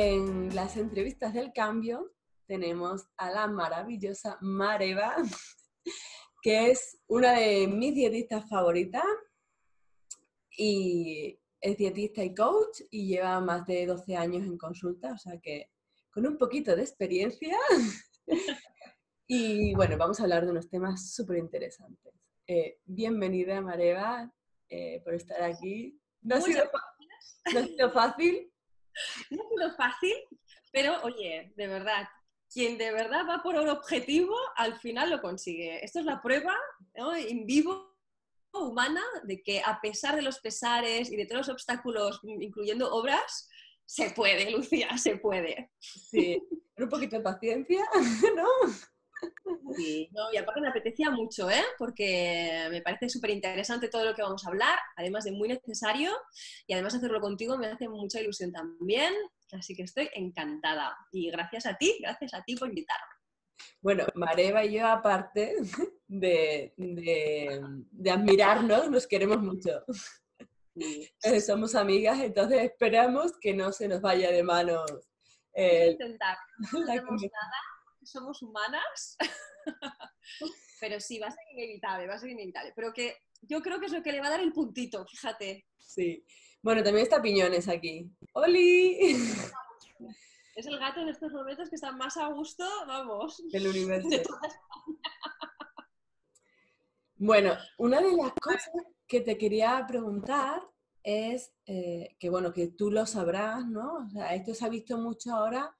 en las entrevistas del cambio tenemos a la maravillosa Mareva, que es una de mis dietistas favoritas y es dietista y coach y lleva más de 12 años en consulta, o sea que con un poquito de experiencia. y bueno, vamos a hablar de unos temas súper interesantes. Eh, bienvenida, Mareva, eh, por estar aquí. No ha, sido, no ha sido fácil. No ha sido fácil, pero oye, de verdad, quien de verdad va por un objetivo, al final lo consigue. Esto es la prueba en vivo humana de que a pesar de los pesares y de todos los obstáculos, incluyendo obras, se puede, Lucía, se puede. Sí, un poquito de paciencia, ¿no? Sí, no, y aparte me apetecía mucho, ¿eh? porque me parece súper interesante todo lo que vamos a hablar, además de muy necesario, y además hacerlo contigo me hace mucha ilusión también, así que estoy encantada. Y gracias a ti, gracias a ti por invitarme. Bueno, Mareva y yo, aparte de, de, admirarnos, nos queremos mucho. Eh, somos amigas, entonces esperamos que no se nos vaya de manos. intentar. No tenemos nada, somos humanas, pero sí, va a ser inevitable, va a ser inevitable. Pero que yo creo que es lo que le va a dar el puntito, fíjate. Sí. Bueno, también está Piñones aquí. ¡Oli! Es el gato en estos momentos que está más a gusto, vamos. Del universo. Bueno, una de las cosas que te quería preguntar es eh, que, bueno, que tú lo sabrás, ¿no? O sea, esto se ha visto mucho ahora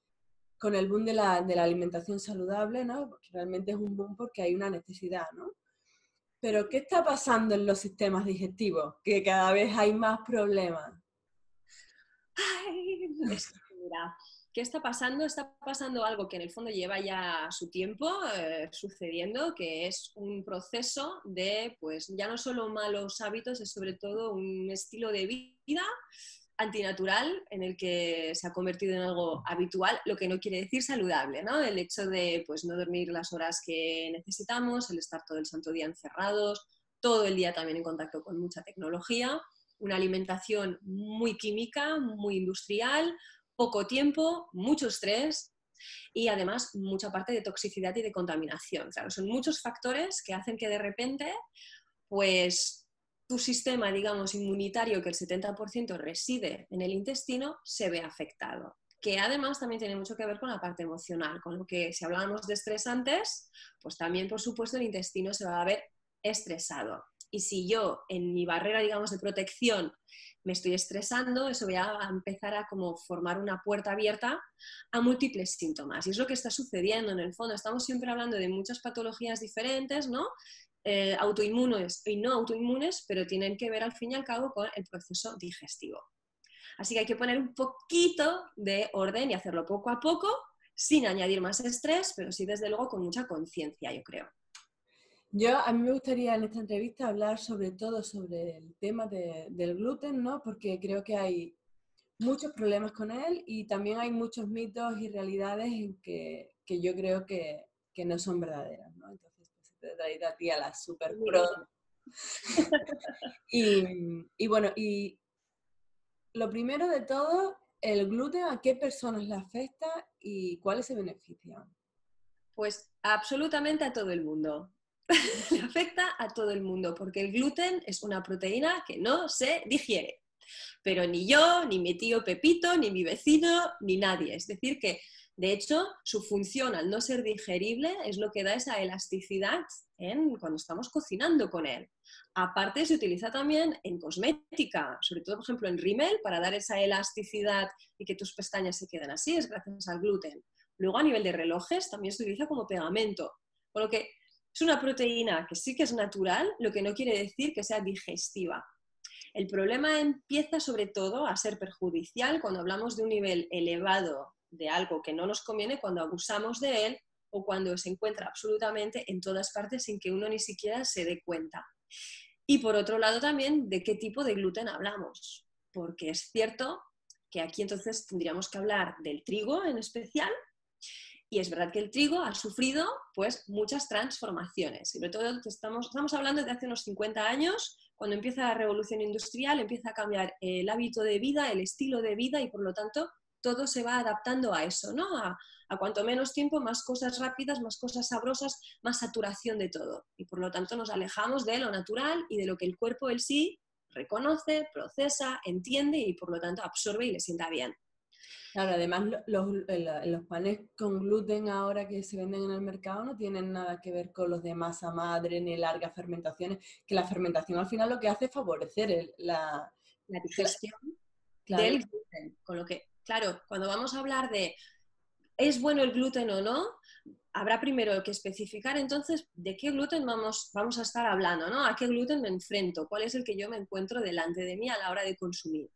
con el boom de la, alimentación saludable, ¿no? Realmente es un boom porque hay una necesidad, ¿no? Pero, ¿qué está pasando en los sistemas digestivos? Que cada vez hay más problemas. Ay, mira, ¿Qué está pasando? Está pasando algo que en el fondo lleva ya su tiempo eh, sucediendo, que es un proceso de, pues ya no solo malos hábitos, es sobre todo un estilo de vida antinatural en el que se ha convertido en algo habitual, lo que no quiere decir saludable, ¿no? El hecho de pues, no dormir las horas que necesitamos, el estar todo el santo día encerrados, todo el día también en contacto con mucha tecnología, una alimentación muy química, muy industrial, poco tiempo, mucho estrés y además mucha parte de toxicidad y de contaminación. Claro, son muchos factores que hacen que de repente pues tu sistema, digamos, inmunitario, que el 70% reside en el intestino, se ve afectado. Que además también tiene mucho que ver con la parte emocional, con lo que si hablábamos de estrés antes, pues también, por supuesto, el intestino se va a ver estresado. Y si yo en mi barrera, digamos, de protección me estoy estresando, eso va a empezar a como formar una puerta abierta a múltiples síntomas. Y es lo que está sucediendo en el fondo. Estamos siempre hablando de muchas patologías diferentes, ¿no? Eh, autoinmunes y no autoinmunes, pero tienen que ver al fin y al cabo con el proceso digestivo. Así que hay que poner un poquito de orden y hacerlo poco a poco, sin añadir más estrés, pero sí desde luego con mucha conciencia, yo creo. Yo, a mí me gustaría en esta entrevista hablar sobre todo sobre el tema del gluten, ¿no? Porque creo que hay muchos problemas con él y también hay muchos mitos y realidades en que, que yo creo que, que, no son verdaderas, ¿no? Te he traído a ti a la super pro. y, y, bueno, y lo primero de todo, el gluten, ¿a qué personas le afecta y cuáles se benefician? Pues absolutamente a todo el mundo. le afecta a todo el mundo porque el gluten es una proteína que no se digiere. Pero ni yo, ni mi tío Pepito, ni mi vecino, ni nadie. Es decir, que de hecho, su función al no ser digerible es lo que da esa elasticidad en, cuando estamos cocinando con él. Aparte, se utiliza también en cosmética, sobre todo, por ejemplo, en rímel, para dar esa elasticidad y que tus pestañas se queden así, es gracias al gluten. Luego, a nivel de relojes, también se utiliza como pegamento. Por lo que es una proteína que sí que es natural, lo que no quiere decir que sea digestiva. El problema empieza sobre todo a ser perjudicial cuando hablamos de un nivel elevado de algo que no nos conviene cuando abusamos de él o cuando se encuentra absolutamente en todas partes sin que uno ni siquiera se dé cuenta. Y por otro lado también de qué tipo de gluten hablamos, porque es cierto que aquí entonces tendríamos que hablar del trigo en especial, y es verdad que el trigo ha sufrido pues muchas transformaciones, sobre todo estamos, estamos hablando de hace unos 50 años, cuando empieza la revolución industrial, empieza a cambiar el hábito de vida, el estilo de vida y por lo tanto todo se va adaptando a eso, ¿no? A, a cuanto menos tiempo, más cosas rápidas, más cosas sabrosas, más saturación de todo. Y por lo tanto nos alejamos de lo natural y de lo que el cuerpo él sí reconoce, procesa, entiende y por lo tanto absorbe y le sienta bien. Claro, además los, los, panes con gluten ahora que se venden en el mercado no tienen nada que ver con los de masa madre ni largas fermentaciones, que la fermentación al final lo que hace es favorecer la, la digestión del gluten. Con lo que, claro, cuando vamos a hablar de ¿es bueno el gluten o no? Habrá primero que especificar entonces de qué gluten vamos, vamos a estar hablando, ¿no? ¿A qué gluten me enfrento? ¿Cuál es el que yo me encuentro delante de mí a la hora de consumir?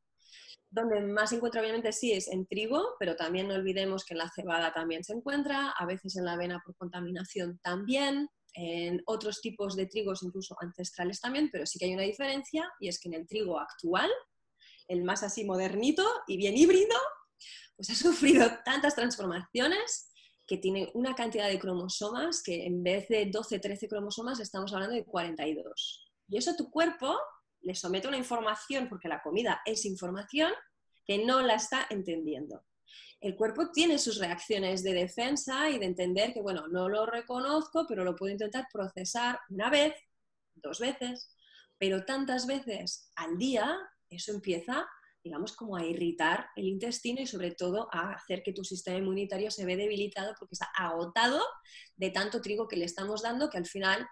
Donde más se encuentra obviamente sí es en trigo, pero también no olvidemos que en la cebada también se encuentra, a veces en la avena por contaminación también, en otros tipos de trigos incluso ancestrales también, pero sí que hay una diferencia y es que en el trigo actual, el más así modernito y bien híbrido, pues ha sufrido tantas transformaciones que tiene una cantidad de cromosomas que en vez de 12, 13 cromosomas estamos hablando de 42. Y eso tu cuerpo le somete una información, porque la comida es información, que no la está entendiendo. El cuerpo tiene sus reacciones de defensa y de entender que, bueno, no lo reconozco, pero lo puedo intentar procesar una vez, dos veces, pero tantas veces al día, eso empieza digamos, como a irritar el intestino y sobre todo a hacer que tu sistema inmunitario se ve debilitado porque está agotado de tanto trigo que le estamos dando que al final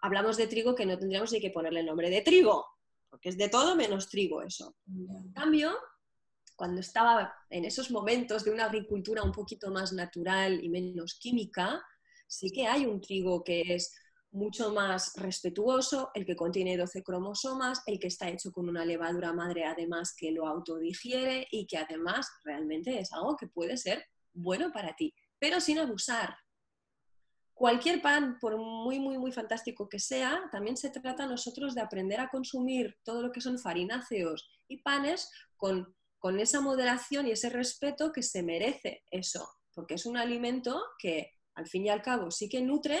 hablamos de trigo que no tendríamos ni que ponerle el nombre de trigo, porque es de todo menos trigo eso. En cambio, cuando estaba en esos momentos de una agricultura un poquito más natural y menos química, sí que hay un trigo que es mucho más respetuoso, el que contiene 12 cromosomas, el que está hecho con una levadura madre además que lo autodigiere y que además realmente es algo que puede ser bueno para ti, pero sin abusar. Cualquier pan, por muy, muy, muy fantástico que sea, también se trata nosotros de aprender a consumir todo lo que son farináceos y panes con, con esa moderación y ese respeto que se merece eso, porque es un alimento que al fin y al cabo sí que nutre,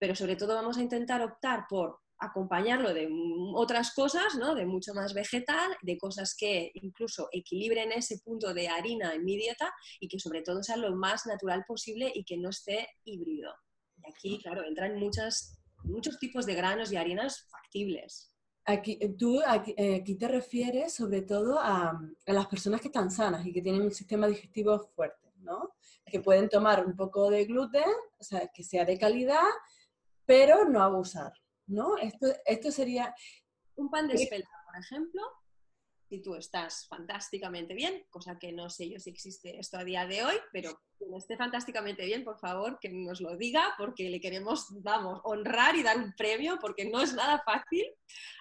pero sobre todo vamos a intentar optar por acompañarlo de otras cosas, ¿no? de mucho más vegetal, de cosas que incluso equilibren ese punto de harina en mi dieta y que sobre todo sea lo más natural posible y que no esté híbrido. Y aquí, claro, entran muchas, muchos tipos de granos y harinas factibles. Aquí, tú aquí, eh, te refieres sobre todo a, a, las personas que están sanas y que tienen un sistema digestivo fuerte, ¿no? Que pueden tomar un poco de gluten, o sea, que sea de calidad, pero no abusar, ¿no? Esto, esto sería... Un pan de espelta, por ejemplo, si tú estás fantásticamente bien, cosa que no sé yo si existe esto a día de hoy, pero quien esté fantásticamente bien, por favor, que nos lo diga, porque le queremos, vamos, honrar y dar un premio, porque no es nada fácil.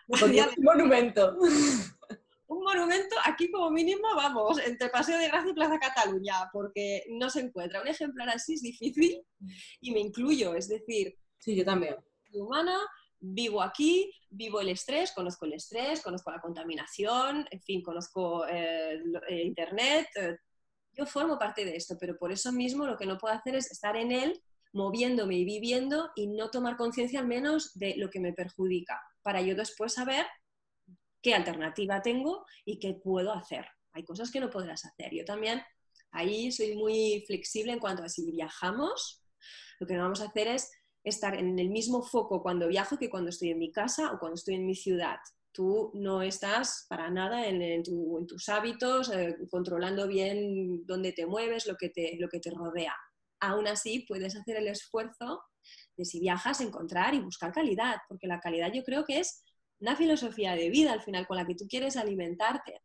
Porque es un monumento. Un monumento aquí como mínimo, vamos, entre Paseo de Gracia y Plaza Cataluña, porque no se encuentra. Un ejemplar así es difícil y me incluyo, es decir, Sí, yo también. Humana, vivo aquí, vivo el estrés, conozco el estrés, conozco la contaminación, en fin, conozco eh, eh, Internet. Eh, yo formo parte de esto, pero por eso mismo lo que no puedo hacer es estar en él, moviéndome y viviendo y no tomar conciencia al menos de lo que me perjudica, para yo después saber qué alternativa tengo y qué puedo hacer. Hay cosas que no podrás hacer. Yo también ahí soy muy flexible en cuanto a si viajamos, lo que no vamos a hacer es estar en el mismo foco cuando viajo que cuando estoy en mi casa o cuando estoy en mi ciudad. Tú no estás para nada en, tus hábitos, eh, controlando bien dónde te mueves, lo que te, lo que te rodea. Aún así, puedes hacer el esfuerzo de si viajas, encontrar y buscar calidad, porque la calidad yo creo que es una filosofía de vida al final con la que tú quieres alimentarte.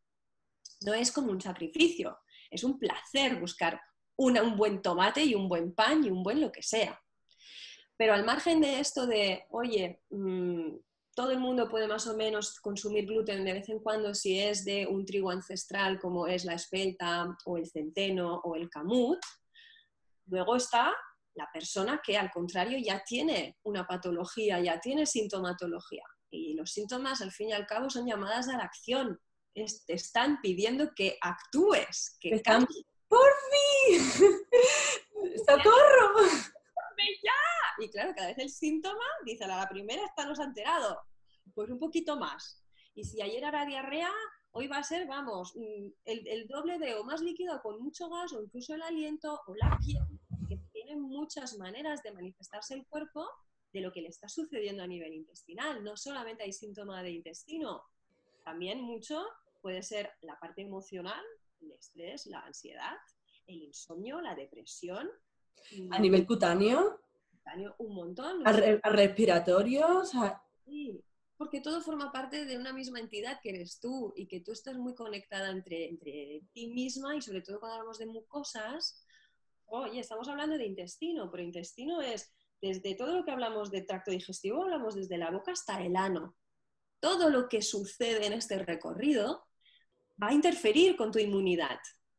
No es como un sacrificio, es un placer buscar un buen tomate y un buen pan y un buen lo que sea. Pero al margen de esto de, oye, mm, todo el mundo puede más o menos consumir gluten de vez en cuando si es de un trigo ancestral como es la espelta o el centeno o el camut, luego está la persona que al contrario ya tiene una patología, ya tiene sintomatología. Y los síntomas al fin y al cabo son llamadas a la acción. te están pidiendo que actúes, que están... ¡Por fin! ¡Socorro! Y claro, cada vez el síntoma, dice, a la primera esta nos ha enterado, pues un poquito más. Y si ayer era diarrea, hoy va a ser, vamos, mm, el, doble de o más líquido con mucho gas o incluso el aliento o la piel, que tienen muchas maneras de manifestarse el cuerpo de lo que le está sucediendo a nivel intestinal. No solamente hay síntoma de intestino, también mucho puede ser la parte emocional, el estrés, la ansiedad, el insomnio, la depresión. A nivel cutáneo. un montón. A, respiratorio. Sí, porque todo forma parte de una misma entidad que eres tú y que tú estás muy conectada entre, entre ti misma y sobre todo cuando hablamos de mucosas, oye, estamos hablando de intestino, pero intestino es desde todo lo que hablamos de tracto digestivo, hablamos desde la boca hasta el ano. Todo lo que sucede en este recorrido va a interferir con tu inmunidad.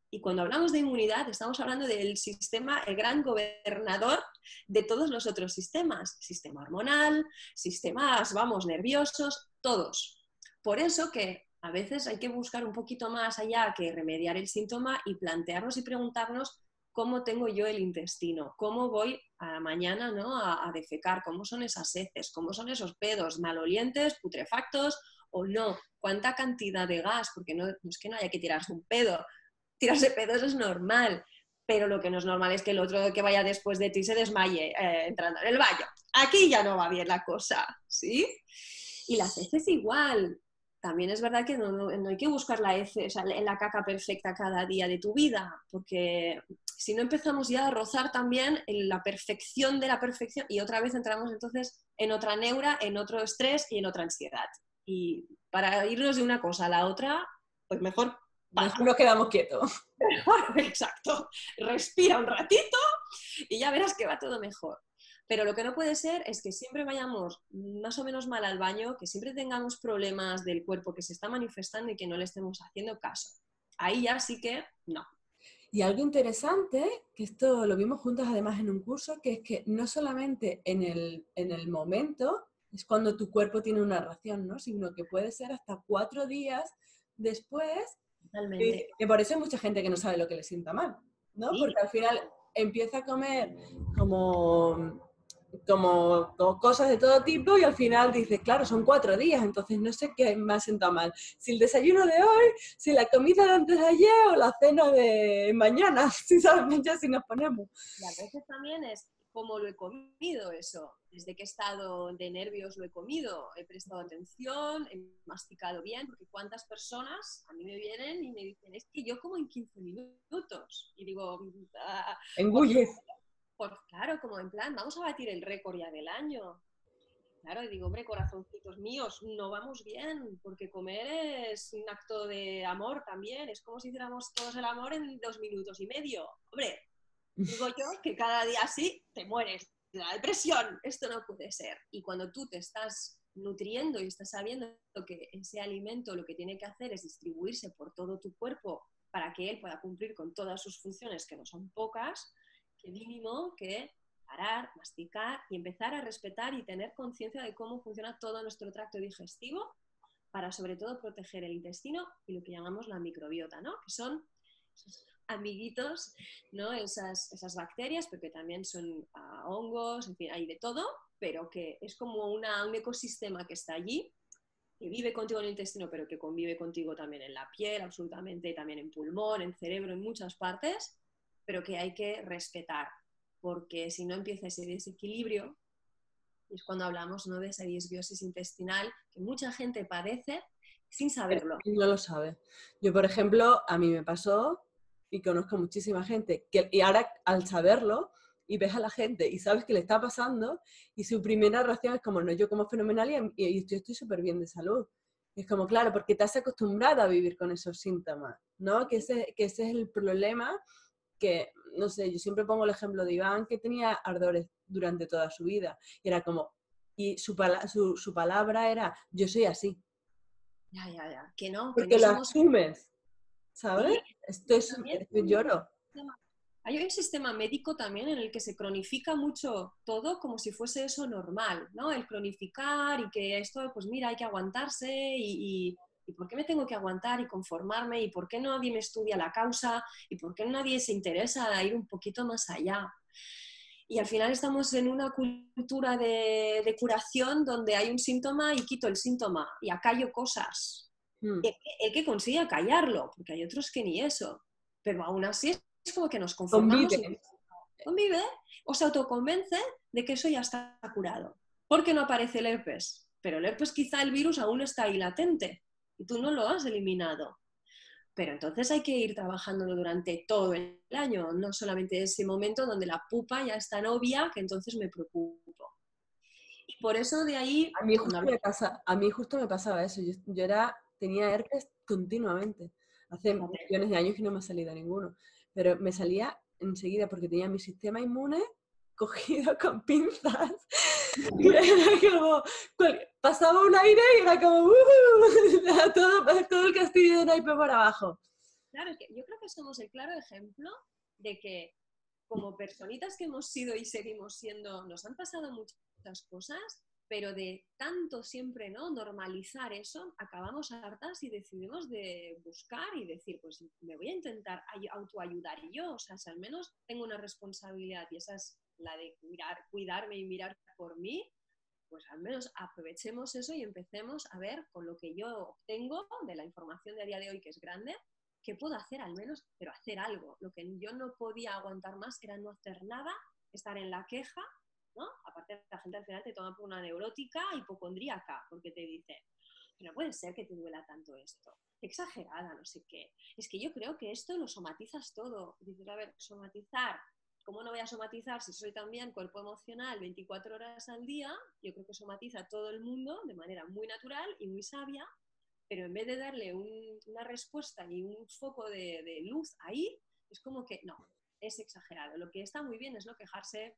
Y cuando hablamos de inmunidad, estamos hablando del sistema, el gran gobernador de todos los otros sistemas. Sistema hormonal, sistemas, vamos, nerviosos, todos. Por eso que a veces hay que buscar un poquito más allá que remediar el síntoma y plantearnos y preguntarnos cómo tengo yo el intestino, cómo voy a mañana ¿no? a, a defecar, cómo son esas heces, cómo son esos pedos malolientes, putrefactos o no, cuánta cantidad de gas, porque no, es que no haya que tirarse un pedo, tirarse pedos es normal, pero lo que no es normal es que el otro que vaya después de ti se desmaye eh, entrando en el baño. Aquí ya no va bien la cosa, ¿sí? Y las heces igual. También es verdad que no, hay que buscar la heces, la caca perfecta cada día de tu vida, porque si no empezamos ya a rozar también en la perfección de la perfección y otra vez entramos entonces en otra neura, en otro estrés y en otra ansiedad. Y para irnos de una cosa a la otra, pues mejor... Mejor nos quedamos quietos. exacto. Respira un ratito y ya verás que va todo mejor. Pero lo que no puede ser es que siempre vayamos más o menos mal al baño, que siempre tengamos problemas del cuerpo que se está manifestando y que no le estemos haciendo caso. Ahí ya sí que no. Y algo interesante, que esto lo vimos juntos además en un curso, que es que no solamente en el, en el momento es cuando tu cuerpo tiene una ración, ¿no? Sino que puede ser hasta cuatro días después. Totalmente. Que, por eso hay mucha gente que no sabe lo que le sienta mal, ¿no? Porque al final empieza a comer como, como, cosas de todo tipo y al final dices, claro, son cuatro días, entonces no sé qué me ha sentado mal. Si el desayuno de hoy, si la comida de antes de ayer o la cena de mañana, si sabes, ya si nos ponemos. Y a veces también es cómo lo he comido eso. Desde qué estado de nervios lo he comido, he prestado atención, he masticado bien, porque cuántas personas a mí me vienen y me dicen, es que yo como en 15 minutos. Y digo, ah, engulles. Pues, claro, como en plan, vamos a batir el récord ya del año. Claro, y digo, hombre, corazoncitos míos, no vamos bien, porque comer es un acto de amor también, es como si hiciéramos todos el amor en dos minutos y medio. Hombre, Digo yo que cada día así te mueres la depresión. Esto no puede ser. Y cuando tú te estás nutriendo y estás sabiendo que ese alimento lo que tiene que hacer es distribuirse por todo tu cuerpo para que él pueda cumplir con todas sus funciones, que no son pocas, que mínimo que parar, masticar y empezar a respetar y tener conciencia de cómo funciona todo nuestro tracto digestivo para sobre todo proteger el intestino y lo que llamamos la microbiota, ¿no? Que son amiguitos, ¿no? Esas, esas bacterias, porque también son ah, hongos, en fin, hay de todo, pero que es como una, un ecosistema que está allí, que vive contigo en el intestino, pero que convive contigo también en la piel, absolutamente, también en pulmón, en cerebro, en muchas partes, pero que hay que respetar, porque si no empieza ese desequilibrio, es cuando hablamos ¿no? de esa disbiosis intestinal que mucha gente padece sin saberlo. No lo sabe. Yo, por ejemplo, a mí me pasó y conozco muchísima gente, que, y ahora al saberlo y ves a la gente y sabes que le está pasando y su primera reacción es como, no, yo como fenomenal y, y estoy súper bien de salud. es como, claro, porque te has acostumbrado a vivir con esos síntomas, ¿no? Que ese, que ese es el problema que, no sé, yo siempre pongo el ejemplo de Iván que tenía ardores durante toda su vida y era como, y su, su, su palabra era, yo soy así. Ya, ya, ya, que no. Porque lo asumes. ¿Sabes? Esto es, lloro. Hay un sistema médico también en el que se cronifica mucho todo como si fuese eso normal, ¿no? El cronificar y que esto, pues mira, hay que aguantarse y, y, ¿por qué me tengo que aguantar y conformarme? ¿Y por qué nadie me estudia la causa? ¿Y por qué nadie se interesa a ir un poquito más allá? Y al final estamos en una cultura de, de curación donde hay un síntoma y quito el síntoma y acallo cosas, Hmm. El, que consiga callarlo, porque hay otros que ni eso. Pero aún así es como que nos conformamos. Convive. convive o se autoconvence de que eso ya está curado. Porque no aparece el herpes. Pero el herpes quizá el virus aún está ahí latente y tú no lo has eliminado. Pero entonces hay que ir trabajándolo durante todo el año, no solamente ese momento donde la pupa ya está novia, que entonces me preocupo. Y por eso de ahí... A mí justo, me, pasa, a mí justo me pasaba eso. Yo, era, tenía herpes continuamente. Hace millones de años que no me ha salido ninguno. Pero me salía enseguida porque tenía mi sistema inmune cogido con pinzas. pasaba un aire y era como, todo, todo el castillo de naipe por abajo. Claro, es que yo creo que somos el claro ejemplo de que como personitas que hemos sido y seguimos siendo, nos han pasado muchas cosas, pero de tanto siempre no normalizar eso, acabamos hartas y decidimos de buscar y decir, pues me voy a intentar autoayudar yo, o sea, si al menos tengo una responsabilidad y esa es la de cuidar, cuidarme y mirar por mí, pues al menos aprovechemos eso y empecemos a ver con lo que yo obtengo de la información de a día de hoy, que es grande, qué puedo hacer al menos, pero hacer algo. Lo que yo no podía aguantar más era no hacer nada, estar en la queja, ¿no? Aparte, la gente al final te toma por una neurótica hipocondríaca, porque te dice, no puede ser que te duela tanto esto. Exagerada, no sé qué. Es que yo creo que esto lo somatizas todo. Dices, a ver, somatizar ¿cómo no voy a somatizar si soy también cuerpo emocional 24 horas al día? Yo creo que somatiza todo el mundo de manera muy natural y muy sabia, pero en vez de darle una respuesta y un foco de, luz ahí, es como que no, es exagerado. Lo que está muy bien es no quejarse,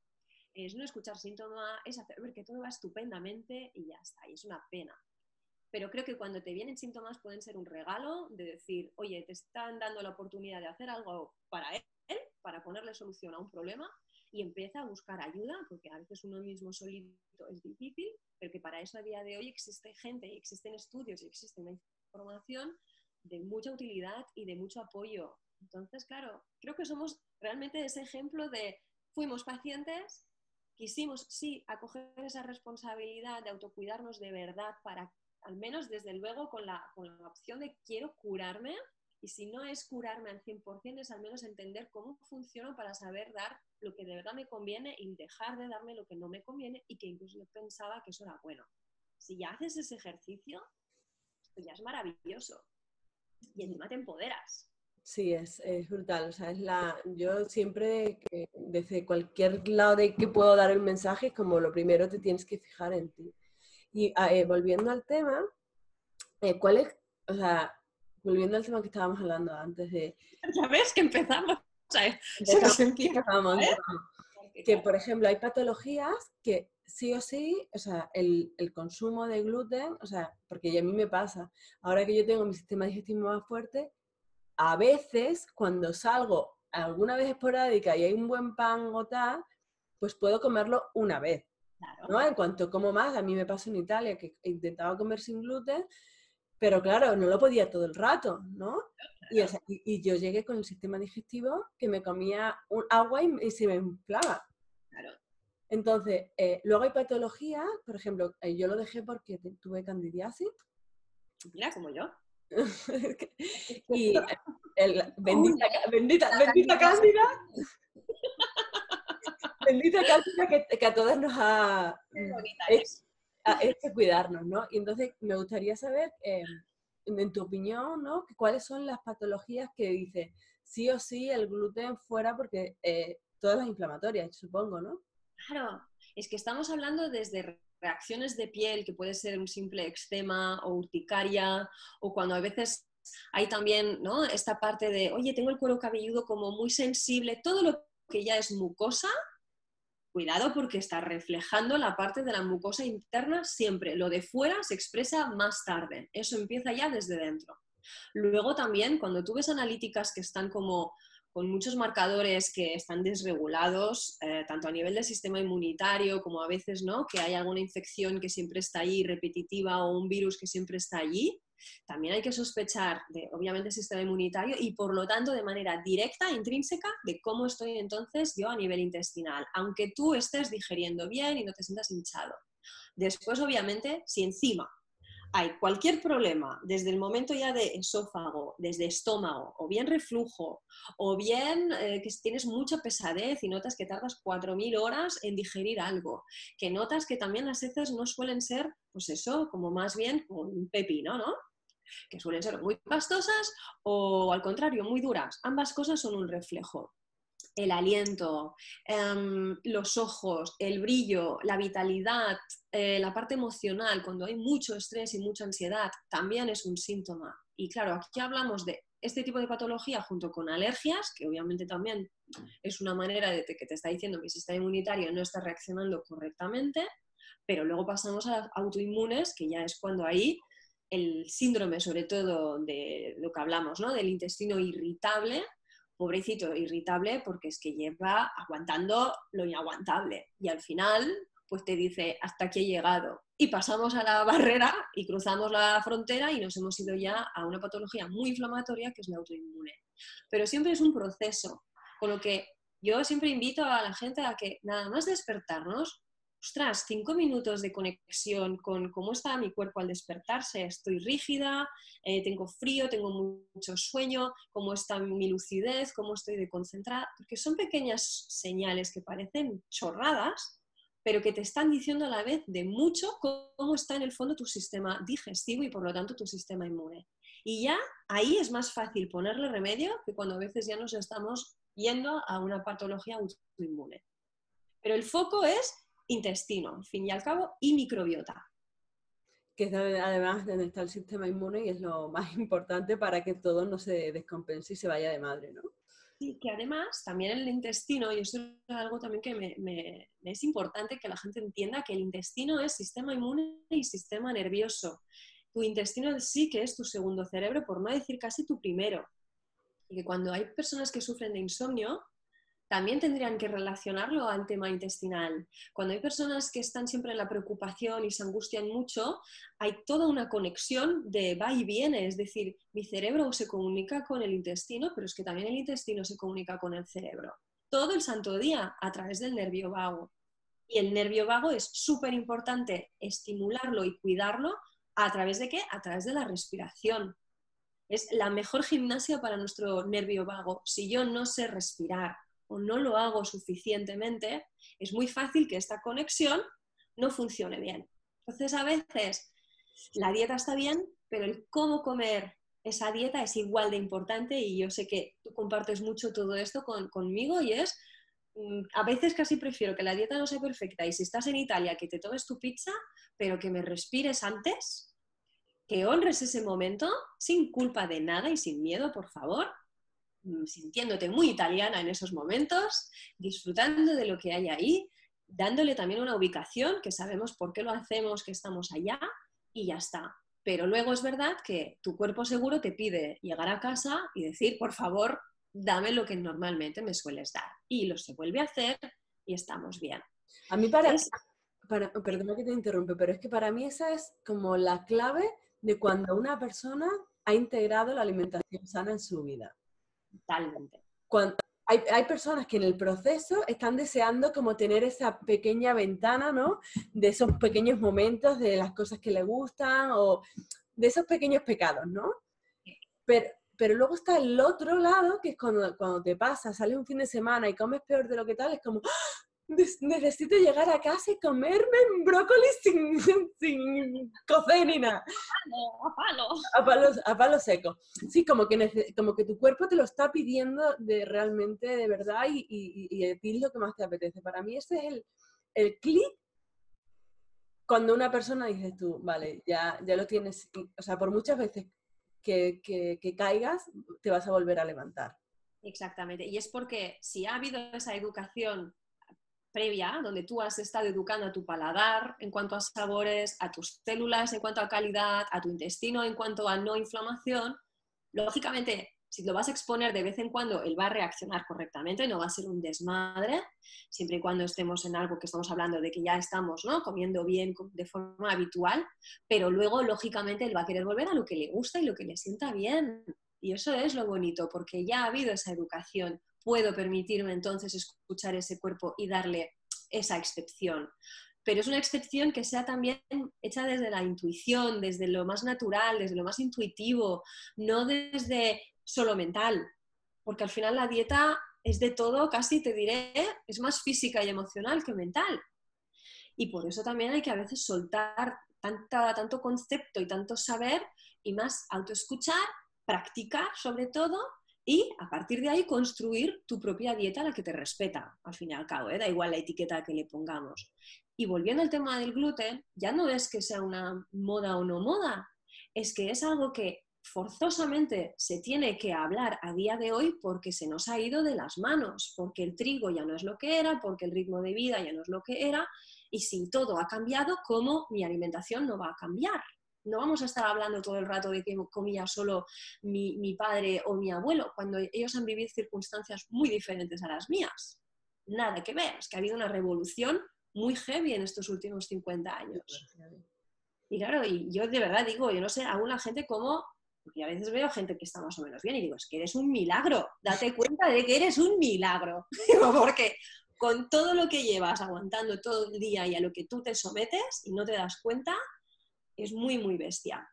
es no escuchar síntomas, es hacer ver que todo va estupendamente y ya está, y es una pena. Pero creo que cuando te vienen síntomas pueden ser un regalo de decir, oye, te están dando la oportunidad de hacer algo para él para ponerle solución a un problema y empieza a buscar ayuda, porque a veces uno mismo solito es difícil, pero que para eso a día de hoy existe gente y existen estudios y existe una información de mucha utilidad y de mucho apoyo. Entonces, claro, creo que somos realmente ese ejemplo de fuimos pacientes, quisimos, sí, acoger esa responsabilidad de autocuidarnos de verdad para, al menos desde luego, con la, con la opción de quiero curarme, y si no es curarme al 100%, es al menos entender cómo funciono para saber dar lo que de verdad me conviene y dejar de darme lo que no me conviene y que incluso yo pensaba que eso era bueno. Si ya haces ese ejercicio, esto ya es maravilloso. Y encima te empoderas. Sí, es, es brutal. O sea, es la, yo siempre, desde cualquier lado de que puedo dar el mensaje, como lo primero te tienes que fijar en ti. Y ah, eh, volviendo al tema, eh, ¿cuál es, o sea, volviendo al tema que estábamos hablando antes de... Ya ves que empezamos. Que, por ejemplo, hay patologías que sí o sí, o sea, el, el, consumo de gluten, o sea, porque a mí me pasa, ahora que yo tengo mi sistema digestivo más fuerte, a veces cuando salgo alguna vez esporádica y hay un buen pan o tal, pues puedo comerlo una vez. ¿no? En cuanto como más, a mí me pasa en Italia que intentaba comer sin gluten, pero claro, no lo podía todo el rato, ¿no? Y, yo llegué con el sistema digestivo que me comía un agua y, se me inflaba. Claro. Entonces, eh, luego hay patologías, por ejemplo, eh, yo lo dejé porque tuve candidiasis. Mira, como yo. y el, bendita, bendita, bendita cándida. bendita cándida que, que, a todas nos ha es que cuidarnos, ¿no? Y entonces me gustaría saber, eh, en tu opinión, ¿no? ¿Cuáles son las patologías que dice sí o sí el gluten fuera porque eh, todas las inflamatorias, supongo, ¿no? Claro, es que estamos hablando desde reacciones de piel, que puede ser un simple eczema o urticaria, o cuando a veces hay también ¿no? esta parte de, oye, tengo el cuero cabelludo como muy sensible, todo lo que ya es mucosa, Cuidado porque está reflejando la parte de la mucosa interna siempre. Lo de fuera se expresa más tarde. Eso empieza ya desde dentro. Luego también, cuando tú ves analíticas que están como con muchos marcadores que están desregulados, eh, tanto a nivel del sistema inmunitario como a veces ¿no? que hay alguna infección que siempre está ahí repetitiva o un virus que siempre está allí, también hay que sospechar de, obviamente, el sistema inmunitario y, por lo tanto, de manera directa, intrínseca, de cómo estoy entonces yo a nivel intestinal, aunque tú estés digeriendo bien y no te sientas hinchado. Después, obviamente, si encima hay cualquier problema, desde el momento ya de esófago, desde estómago, o bien reflujo, o bien eh, que tienes mucha pesadez y notas que tardas 4.000 horas en digerir algo, que notas que también las heces no suelen ser, pues eso, como más bien un pepino, ¿no? Que suelen ser muy pastosas o al contrario, muy duras. Ambas cosas son un reflejo el aliento, em, los ojos, el brillo, la vitalidad, eh, la parte emocional, cuando hay mucho estrés y mucha ansiedad, también es un síntoma. Y claro, aquí hablamos de este tipo de patología junto con alergias, que obviamente también es una manera de que te está diciendo que mi sistema inmunitario no está reaccionando correctamente, pero luego pasamos a autoinmunes, que ya es cuando ahí el síndrome, sobre todo de lo que hablamos, ¿no? del intestino irritable, pobrecito, irritable, porque es que lleva aguantando lo inaguantable. Y al final, pues te dice, hasta aquí he llegado. Y pasamos a la barrera y cruzamos la frontera y nos hemos ido ya a una patología muy inflamatoria que es la autoinmune. Pero siempre es un proceso, con lo que yo siempre invito a la gente a que nada más despertarnos, ostras, cinco minutos de conexión con cómo está mi cuerpo al despertarse, estoy rígida, eh, tengo frío, tengo mucho sueño, cómo está mi lucidez, cómo estoy de concentrada, porque son pequeñas señales que parecen chorradas, pero que te están diciendo a la vez de mucho cómo está en el fondo tu sistema digestivo y por lo tanto tu sistema inmune. Y ya ahí es más fácil ponerle remedio que cuando a veces ya nos estamos yendo a una patología autoinmune. Pero el foco es intestino, al fin y al cabo, y microbiota. Que es además donde está el sistema inmune y es lo más importante para que todo no se descompense y se vaya de madre, ¿no? Y que además también el intestino, y eso es algo también que me, es importante que la gente entienda, que el intestino es sistema inmune y sistema nervioso. Tu intestino sí que es tu segundo cerebro, por no decir casi tu primero. Y que cuando hay personas que sufren de insomnio, también tendrían que relacionarlo al tema intestinal. Cuando hay personas que están siempre en la preocupación y se angustian mucho, hay toda una conexión de va y viene, es decir, mi cerebro se comunica con el intestino, pero es que también el intestino se comunica con el cerebro. Todo el santo día a través del nervio vago. Y el nervio vago es súper importante estimularlo y cuidarlo a través de qué? A través de la respiración. Es la mejor gimnasia para nuestro nervio vago. Si yo no sé respirar, o no lo hago suficientemente, es muy fácil que esta conexión no funcione bien. Entonces, a veces la dieta está bien, pero el cómo comer esa dieta es igual de importante y yo sé que tú compartes mucho todo esto conmigo y es, mm, a veces casi prefiero que la dieta no sea perfecta y si estás en Italia que te tomes tu pizza, pero que me respires antes, que honres ese momento sin culpa de nada y sin miedo, por favor, sintiéndote muy italiana en esos momentos, disfrutando de lo que hay ahí, dándole también una ubicación, que sabemos por qué lo hacemos, que estamos allá, y ya está. Pero luego es verdad que tu cuerpo seguro te pide llegar a casa y decir, por favor, dame lo que normalmente me sueles dar. Y lo se vuelve a hacer y estamos bien. A mí para, para, perdona que te interrumpe, pero es que para mí esa es como la clave de cuando una persona ha integrado la alimentación sana en su vida. Totalmente. Cuando, hay, hay, personas que en el proceso están deseando como tener esa pequeña ventana, ¿no? De esos pequeños momentos, de las cosas que le gustan o de esos pequeños pecados, ¿no? Pero, pero luego está el otro lado, que es cuando, cuando te pasa, sales un fin de semana y comes peor de lo que tal, es como, necesito llegar a casa y comerme brócoli sin, sin cocer ni nada. A palo, a palo. A palo, seco. Sí, como que, como que tu cuerpo te lo está pidiendo de realmente, de verdad, y, y, y es lo que más te apetece. Para mí ese es el, el clic cuando una persona dice tú, vale, ya, ya lo tienes, o sea, por muchas veces que, que, que caigas, te vas a volver a levantar. Exactamente. Y es porque si ha habido esa educación previa, donde tú has estado educando a tu paladar en cuanto a sabores, a tus células en cuanto a calidad, a tu intestino en cuanto a no inflamación, lógicamente, si lo vas a exponer de vez en cuando, él va a reaccionar correctamente, no va a ser un desmadre, siempre y cuando estemos en algo que estamos hablando de que ya estamos ¿no? comiendo bien de forma habitual, pero luego, lógicamente, él va a querer volver a lo que le gusta y lo que le sienta bien. Y eso es lo bonito, porque ya ha habido esa educación puedo permitirme entonces escuchar ese cuerpo y darle esa excepción. pero es una excepción que sea también hecha desde la intuición, desde lo más natural, desde lo más intuitivo, no desde solo mental, porque al final la dieta es de todo, casi te diré, es más física y emocional que mental. Y por eso también hay que a veces soltar tanto concepto y tanto saber y más autoescuchar, practicar sobre todo y a partir de ahí construir tu propia dieta la que te respeta, al fin y al cabo, ¿eh? da igual la etiqueta que le pongamos. Y volviendo al tema del gluten, ya no es que sea una moda o no moda, es que es algo que forzosamente se tiene que hablar a día de hoy porque se nos ha ido de las manos, porque el trigo ya no es lo que era, porque el ritmo de vida ya no es lo que era, y si todo ha cambiado, ¿cómo mi alimentación no va a cambiar? No vamos a estar hablando todo el rato de que comía solo mi, mi padre o mi abuelo, cuando ellos han vivido circunstancias muy diferentes a las mías. Nada que ver, es que ha habido una revolución muy heavy en estos últimos 50 años. Y claro, y yo de verdad digo, yo no sé, aún la gente como, porque a veces veo gente que está más o menos bien y digo, es que eres un milagro, date cuenta de que eres un milagro. porque con todo lo que llevas aguantando todo el día y a lo que tú te sometes y no te das cuenta, es muy, muy bestia.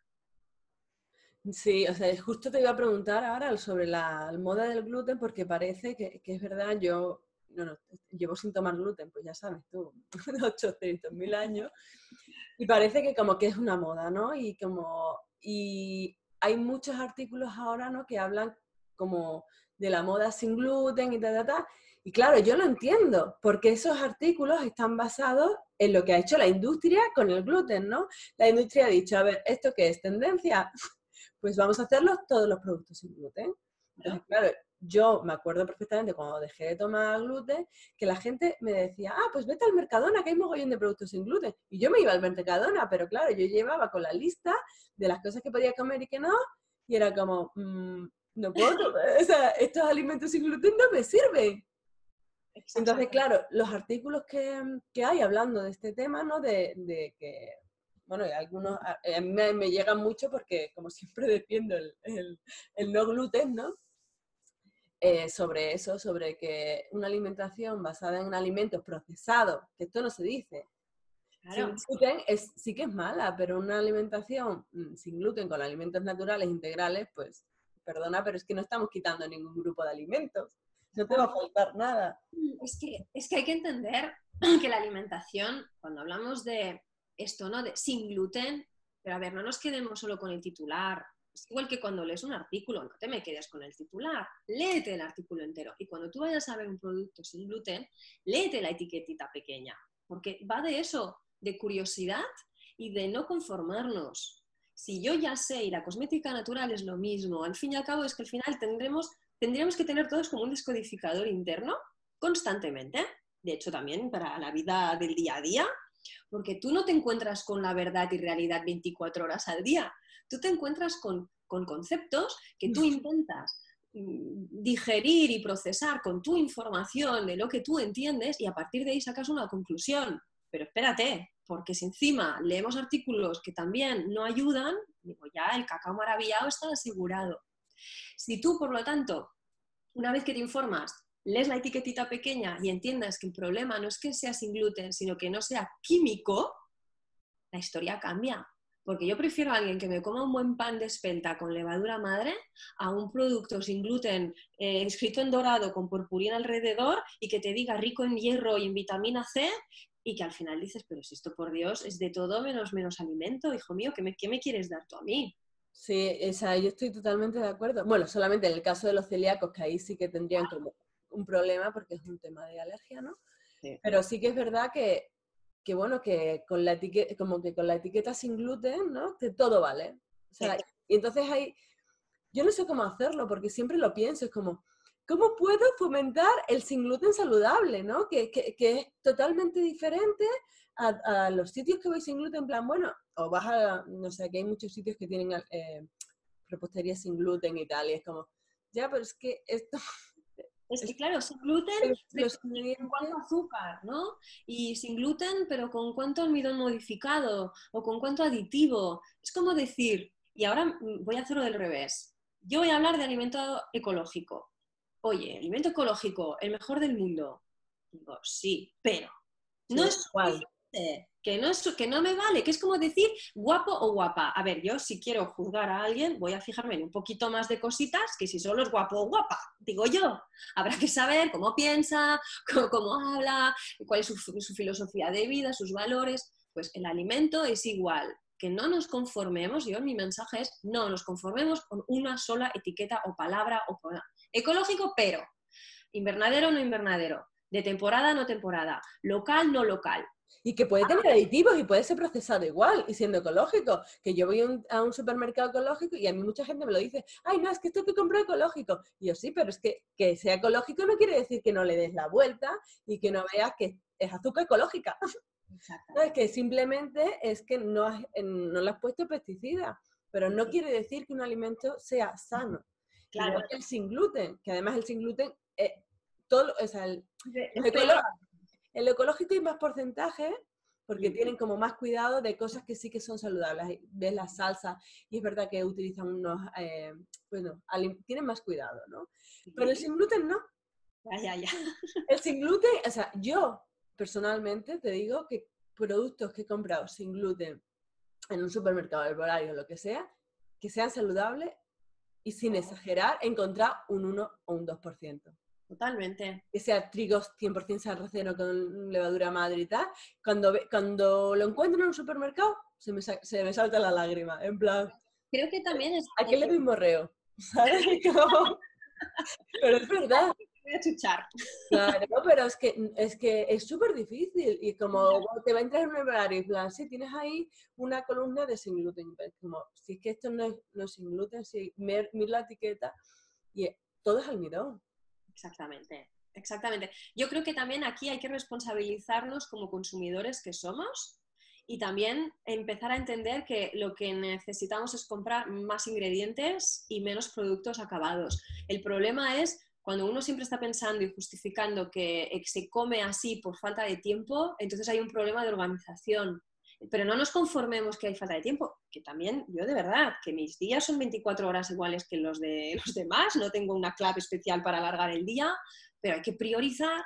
Sí, o sea, justo te iba a preguntar ahora sobre la moda del gluten porque parece que, que es verdad, yo no, no, llevo sin tomar gluten, pues ya sabes tú, 800.000 años, y parece que como que es una moda, ¿no? Y como, y hay muchos artículos ahora, ¿no? Que hablan como de la moda sin gluten y tal, tal, Y claro, yo lo entiendo, porque esos artículos están basados en lo que ha hecho la industria con el gluten, ¿no? La industria ha dicho, a ver, ¿esto qué es tendencia? Pues vamos a hacerlo todos los productos sin gluten. Entonces, claro, yo me acuerdo perfectamente cuando dejé de tomar gluten, que la gente me decía, ah, pues vete al Mercadona, que hay mogollón de productos sin gluten. Y yo me iba al Mercadona, pero claro, yo llevaba con la lista de las cosas que podía comer y que no, y era como, mm, no puedo, o sea, estos alimentos sin gluten no me sirven. Entonces, claro, los artículos que, que, hay hablando de este tema, ¿no? De, de que, bueno, algunos a, mí me, llegan mucho porque, como siempre, defiendo el, el, el no gluten, ¿no? Eh, sobre eso, sobre que una alimentación basada en alimentos procesados, que esto no se dice, sin gluten es, sí que es mala, pero una alimentación mm, sin gluten con alimentos naturales integrales, pues perdona, pero es que no estamos quitando ningún grupo de alimentos. No te va a faltar nada. Mm, es que, es que hay que entender que la alimentación, cuando hablamos de esto, ¿no? De sin gluten, pero a ver, no nos quedemos solo con el titular es igual que cuando lees un artículo, no te me quedes con el titular, léete el artículo entero. Y cuando tú vayas a ver un producto sin gluten, léete la etiquetita pequeña, porque va de eso, de curiosidad y de no conformarnos. Si yo ya sé y la cosmética natural es lo mismo, al fin y al cabo es que al final tendremos, tendríamos que tener todos como un descodificador interno constantemente. De hecho, también para la vida del día a día, porque tú no te encuentras con la verdad y realidad 24 horas al día tú te encuentras con, conceptos que tú intentas mm, digerir y procesar con tu información de lo que tú entiendes y a partir de ahí sacas una conclusión. Pero espérate, porque si encima leemos artículos que también no ayudan, digo, ya el cacao maravillado está asegurado. Si tú, por lo tanto, una vez que te informas, lees la etiquetita pequeña y entiendas que el problema no es que sea sin gluten, sino que no sea químico, la historia cambia. Porque yo prefiero a alguien que me coma un buen pan de espelta con levadura madre a un producto sin gluten eh, escrito en dorado con purpurina alrededor y que te diga rico en hierro y en vitamina C y que al final dices, pero si esto por Dios es de todo menos menos alimento, hijo mío, ¿qué me, qué me quieres dar tú a mí? Sí, esa, yo estoy totalmente de acuerdo. Bueno, solamente en el caso de los celíacos, que ahí sí que tendrían como un problema porque es un tema de alergia, ¿no? Pero sí que es verdad que que bueno, que con la etiqueta, como que con la etiqueta sin gluten, ¿no? Que todo vale. O sea, y entonces hay, yo no sé cómo hacerlo, porque siempre lo pienso, es como, ¿cómo puedo fomentar el sin gluten saludable, ¿no? Que, que, que es totalmente diferente a, a, los sitios que voy sin gluten, en plan, bueno, o vas a, no sé, que hay muchos sitios que tienen eh, repostería sin gluten y tal, y es como, ya, pero es que esto es que claro, sin gluten, pero con cuánto azúcar, ¿no? Y sin gluten, pero con cuánto almidón modificado o con cuánto aditivo. Es como decir, y ahora voy a hacerlo del revés. Yo voy a hablar de alimento ecológico. Oye, alimento ecológico, el mejor del mundo. Digo, sí, pero no es, Que no, es, que no me vale, que es como decir guapo o guapa. A ver, yo si quiero juzgar a alguien, voy a fijarme en un poquito más de cositas que si solo es guapo o guapa, digo yo. Habrá que saber cómo piensa, cómo, habla, cuál es su, filosofía de vida, sus valores. Pues el alimento es igual que no nos conformemos, yo mi mensaje es, no nos conformemos con una sola etiqueta o palabra o ecológico, pero invernadero no invernadero, de temporada no temporada, local no local. Y que puede tener aditivos y puede ser procesado igual y siendo ecológico. Que yo voy a un supermercado ecológico y a mí mucha gente me lo dice, ay, no, es que esto que compro ecológico. Y yo sí, pero es que que sea ecológico no quiere decir que no le des la vuelta y que no veas que es azúcar ecológica. No, es que simplemente es que no, no le has puesto pesticidas, pero no quiere decir que un alimento sea sano. Claro. el sin gluten, que además el sin gluten, eh, todo, o sea, el, ecológico, hay más porcentaje porque tienen como más cuidado de cosas que sí que son saludables. Ves la salsa y es verdad que utilizan unos, eh, bueno, tienen más cuidado, ¿no? Pero el sin gluten no. Ya, ya, El sin gluten, o sea, yo personalmente te digo que productos que he comprado sin gluten en un supermercado, herbolario o lo que sea, que sean saludables y sin exagerar, encontrar un 1 o un 2%. Totalmente. Que sea trigo 100% sarraceno con levadura madre y tal. Cuando, cuando lo encuentro en un supermercado, se me, se me salta la lágrima. En plan. Creo que también es. ¿A qué le doy morreo? ¿Sabes? Pero es verdad voy a chuchar. Claro, pero es que es que es súper difícil y como te va a entrar en un horario y plan, sí, tienes ahí una columna de sin gluten, como si es que esto no es, no sin gluten, si mir, la etiqueta y todo es almidón. Exactamente, exactamente. Yo creo que también aquí hay que responsabilizarnos como consumidores que somos y también empezar a entender que lo que necesitamos es comprar más ingredientes y menos productos acabados. El problema es cuando uno siempre está pensando y justificando que eh, se come así por falta de tiempo, entonces hay un problema de organización. Pero no nos conformemos que hay falta de tiempo, que también yo de verdad, que mis días son 24 horas iguales que los de los demás, no tengo una clave especial para alargar el día, pero hay que priorizar.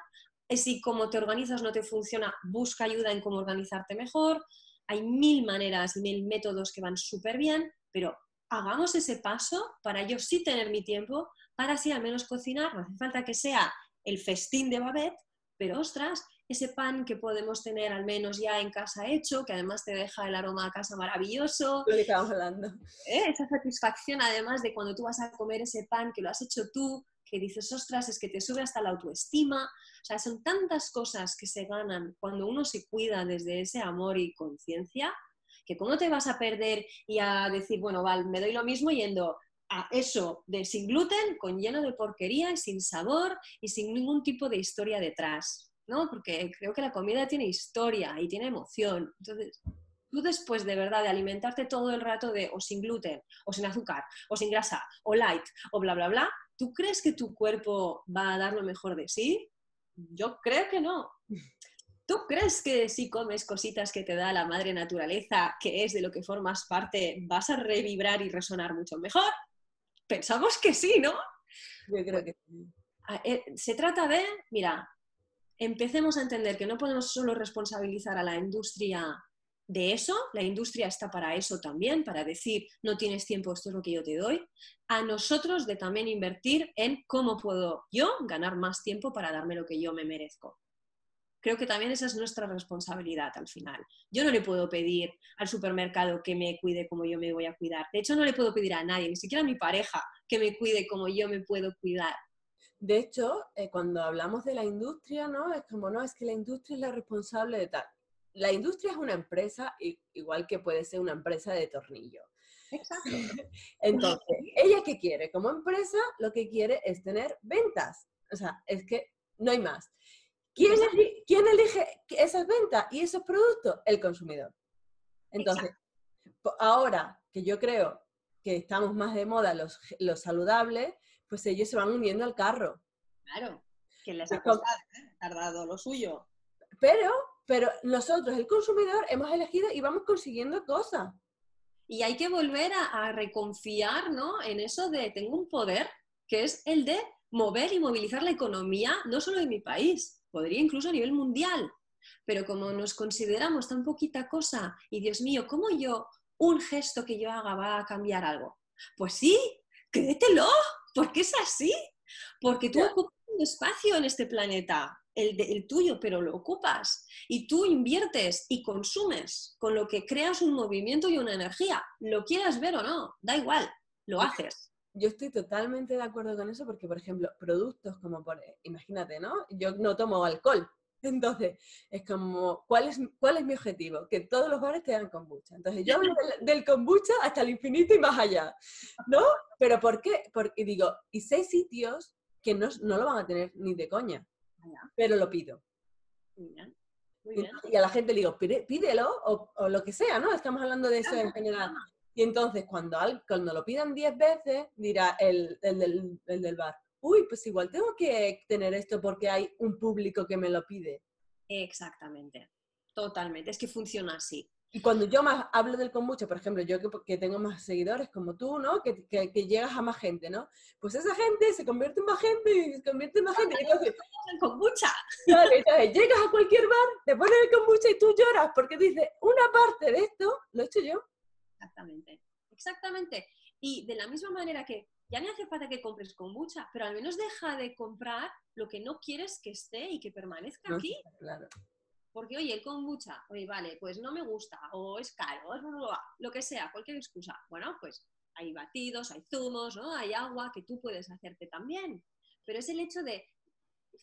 Si como te organizas no te funciona, busca ayuda en cómo organizarte mejor. Hay mil maneras y mil métodos que van súper bien, pero hagamos ese paso para yo sí tener mi tiempo, para así al menos cocinar, no hace falta que sea el festín de Babette, pero ostras, ese pan que podemos tener al menos ya en casa hecho, que además te deja el aroma a casa maravilloso. Lo que estamos hablando. ¿Eh? Esa satisfacción además de cuando tú vas a comer ese pan que lo has hecho tú, que dices, ostras, es que te sube hasta la autoestima. O sea, son tantas cosas que se ganan cuando uno se cuida desde ese amor y conciencia, que cómo te vas a perder y a decir, bueno, vale, me doy lo mismo yendo a eso de sin gluten, con lleno de porquería y sin sabor y sin ningún tipo de historia detrás, ¿no? Porque creo que la comida tiene historia y tiene emoción. Entonces, tú después de verdad de alimentarte todo el rato de o sin gluten, o sin azúcar, o sin grasa, o light, o bla, bla, bla, ¿tú crees que tu cuerpo va a dar lo mejor de sí? Yo creo que no. ¿Tú crees que si comes cositas que te da la madre naturaleza, que es de lo que formas parte, vas a revibrar y resonar mucho mejor? Pensamos que sí, ¿no? Yo creo que sí. Eh, se trata de, mira, empecemos a entender que no podemos solo responsabilizar a la industria de eso, la industria está para eso también, para decir, no tienes tiempo, esto es lo que yo te doy, a nosotros de también invertir en cómo puedo yo ganar más tiempo para darme lo que yo me merezco creo que también esa es nuestra responsabilidad al final. Yo no le puedo pedir al supermercado que me cuide como yo me voy a cuidar. De hecho, no le puedo pedir a nadie, ni siquiera a mi pareja, que me cuide como yo me puedo cuidar. De hecho, eh, cuando hablamos de la industria, ¿no? Es como, no, es que la industria es la responsable de tal. La industria es una empresa, igual que puede ser una empresa de tornillo. Exacto. Entonces, ¿ella qué quiere? Como empresa, lo que quiere es tener ventas. O sea, es que no hay más. ¿Quién, elige esas ventas y esos productos? El consumidor. Entonces, ahora que yo creo que estamos más de moda los, los saludables, pues ellos se van uniendo al carro. Claro, que les ha costado, ¿eh? tardado lo suyo. Pero, pero nosotros, el consumidor, hemos elegido y vamos consiguiendo cosas. Y hay que volver a, a reconfiar ¿no? en eso de tengo un poder, que es el de mover y movilizar la economía, no solo de mi país, podría incluso a nivel mundial. Pero como nos consideramos tan poquita cosa y Dios mío, ¿cómo yo, un gesto que yo haga va a cambiar algo? Pues sí, créetelo, porque es así. Porque tú ocupas un espacio en este planeta, el, tuyo, pero lo ocupas. Y tú inviertes y consumes, con lo que creas un movimiento y una energía. Lo quieras ver o no, da igual, lo haces. Yo estoy totalmente de acuerdo con eso porque, por ejemplo, productos como, por, imagínate, ¿no? Yo no tomo alcohol, entonces, es como, ¿cuál es, ¿cuál es mi objetivo? Que todos los bares te dan kombucha. Entonces, yo hablo del, kombucha hasta el infinito y más allá, ¿no? Pero ¿por qué? Porque digo, y seis sitios que no, no lo van a tener ni de coña, pero lo pido. Y a la gente le digo, pídelo o, o, lo que sea, ¿no? Estamos hablando de eso en general. Y entonces, cuando, cuando lo pidan diez veces, dirá el, el, del, el del bar, uy, pues igual tengo que tener esto porque hay un público que me lo pide. Exactamente, totalmente, es que funciona así. Y cuando yo más hablo del kombucha, por ejemplo, yo que, tengo más seguidores como tú, ¿no? Que, que, llegas a más gente, ¿no? Pues esa gente se convierte en más gente y se convierte en más gente. Entonces, el kombucha. entonces llegas a cualquier bar, te pones el kombucha y tú lloras porque dices, una parte de esto lo he hecho yo. Exactamente, exactamente. Y de la misma manera que ya no hace falta que compres kombucha, pero al menos deja de comprar lo que no quieres que esté y que permanezca aquí. Claro. Porque, oye, el kombucha, oye, vale, pues no me gusta, o es caro, es lo que sea, cualquier excusa. Bueno, pues hay batidos, hay zumos, ¿no? Hay agua que tú puedes hacerte también. Pero es el hecho de,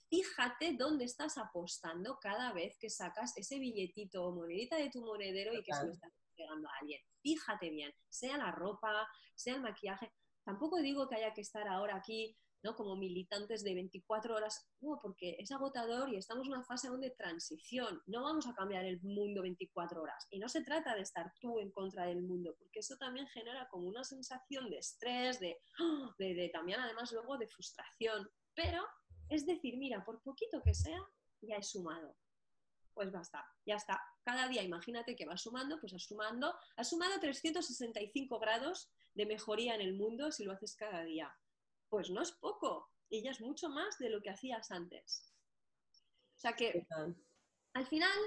fíjate dónde estás apostando cada vez que sacas ese billetito o monedita de tu monedero y que se lo estás pegando a alguien. Fíjate bien, sea la ropa, sea el maquillaje, Tampoco digo que haya que estar ahora aquí ¿no? como militantes de 24 horas, no, porque es agotador y estamos en una fase aún de transición. No vamos a cambiar el mundo 24 horas. Y no se trata de estar tú en contra del mundo, porque eso también genera como una sensación de estrés, de, ¡ah! de, de también además luego de frustración. Pero es decir, mira, por poquito que sea, ya he sumado. Pues basta, ya está. Cada día imagínate que vas sumando, pues has sumando, has sumado 365 grados de mejoría en el mundo si lo haces cada día. Pues no es poco, y ya es mucho más de lo que hacías antes. O sea que al final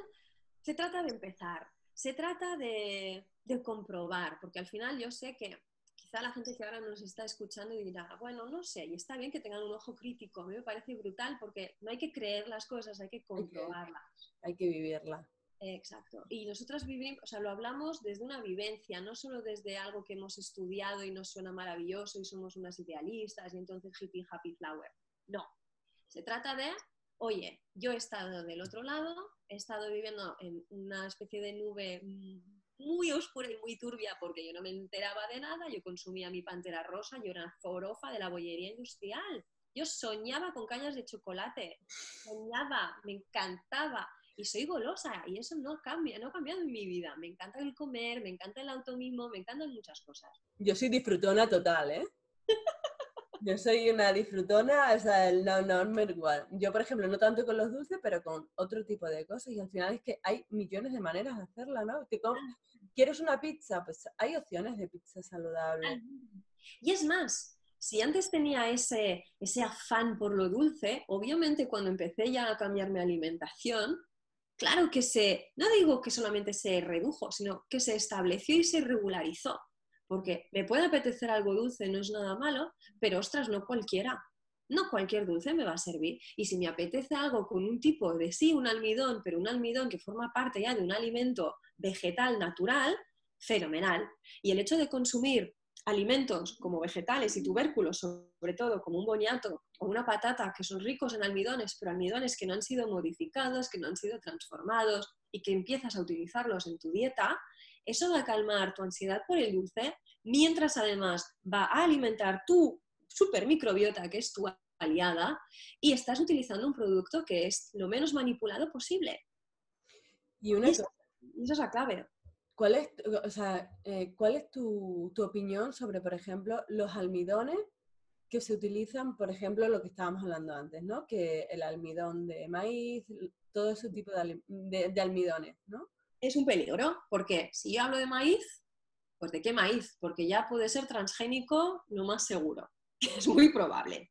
se trata de empezar, se trata de, comprobar, porque al final yo sé que quizá la gente que ahora nos está escuchando dirá, bueno, no sé, y está bien que tengan un ojo crítico, a mí me parece brutal porque no hay que creer las cosas, hay que comprobarlas. Hay que, vivirlas. Exacto. Y nosotras vivimos, o sea, lo hablamos desde una vivencia, no solo desde algo que hemos estudiado y nos suena maravilloso y somos unas idealistas y entonces hippie happy flower. No. Se trata de, oye, yo he estado del otro lado, he estado viviendo en una especie de nube muy oscura y muy turbia porque yo no me enteraba de nada, yo consumía mi pantera rosa, yo era forofa de la bollería industrial. Yo soñaba con cañas de chocolate, soñaba, me encantaba y soy golosa y eso no cambia, no ha cambiado en mi vida. Me encanta el comer, me encanta el automismo, me encantan muchas cosas. Yo soy disfrutona total, ¿eh? Yo soy una disfrutona, o sea, el no, no, me igual. Yo, por ejemplo, no tanto con los dulces, pero con otro tipo de cosas. Y al final es que hay millones de maneras de hacerla, ¿no? ¿Quieres una pizza? Pues hay opciones de pizza saludable. Y es más, si antes tenía ese, ese afán por lo dulce, obviamente cuando empecé ya a cambiar mi alimentación, claro que se, no digo que solamente se redujo, sino que se estableció y se regularizó. Porque me puede apetecer algo dulce, no es nada malo, pero ostras, no cualquiera. No cualquier dulce me va a servir. Y si me apetece algo con un tipo de sí, un almidón, pero un almidón que forma parte ya de un alimento vegetal natural, fenomenal. Y el hecho de consumir alimentos como vegetales y tubérculos, sobre todo como un boñato o una patata, que son ricos en almidones, pero almidones que no han sido modificados, que no han sido transformados y que empiezas a utilizarlos en tu dieta, eso va a calmar tu ansiedad por el dulce, mientras además va a alimentar tu super microbiota, que es tu aliada, y estás utilizando un producto que es lo menos manipulado posible. Y, una eso es la clave. ¿Cuál es, o sea, eh, ¿cuál es tu, opinión sobre, por ejemplo, los almidones que se utilizan, por ejemplo, lo que estábamos hablando antes, ¿no? Que el almidón de maíz, todo ese tipo de, de, almidones, ¿no? Es un peligro, porque si yo hablo de maíz, pues ¿de qué maíz? Porque ya puede ser transgénico lo más seguro, es muy probable.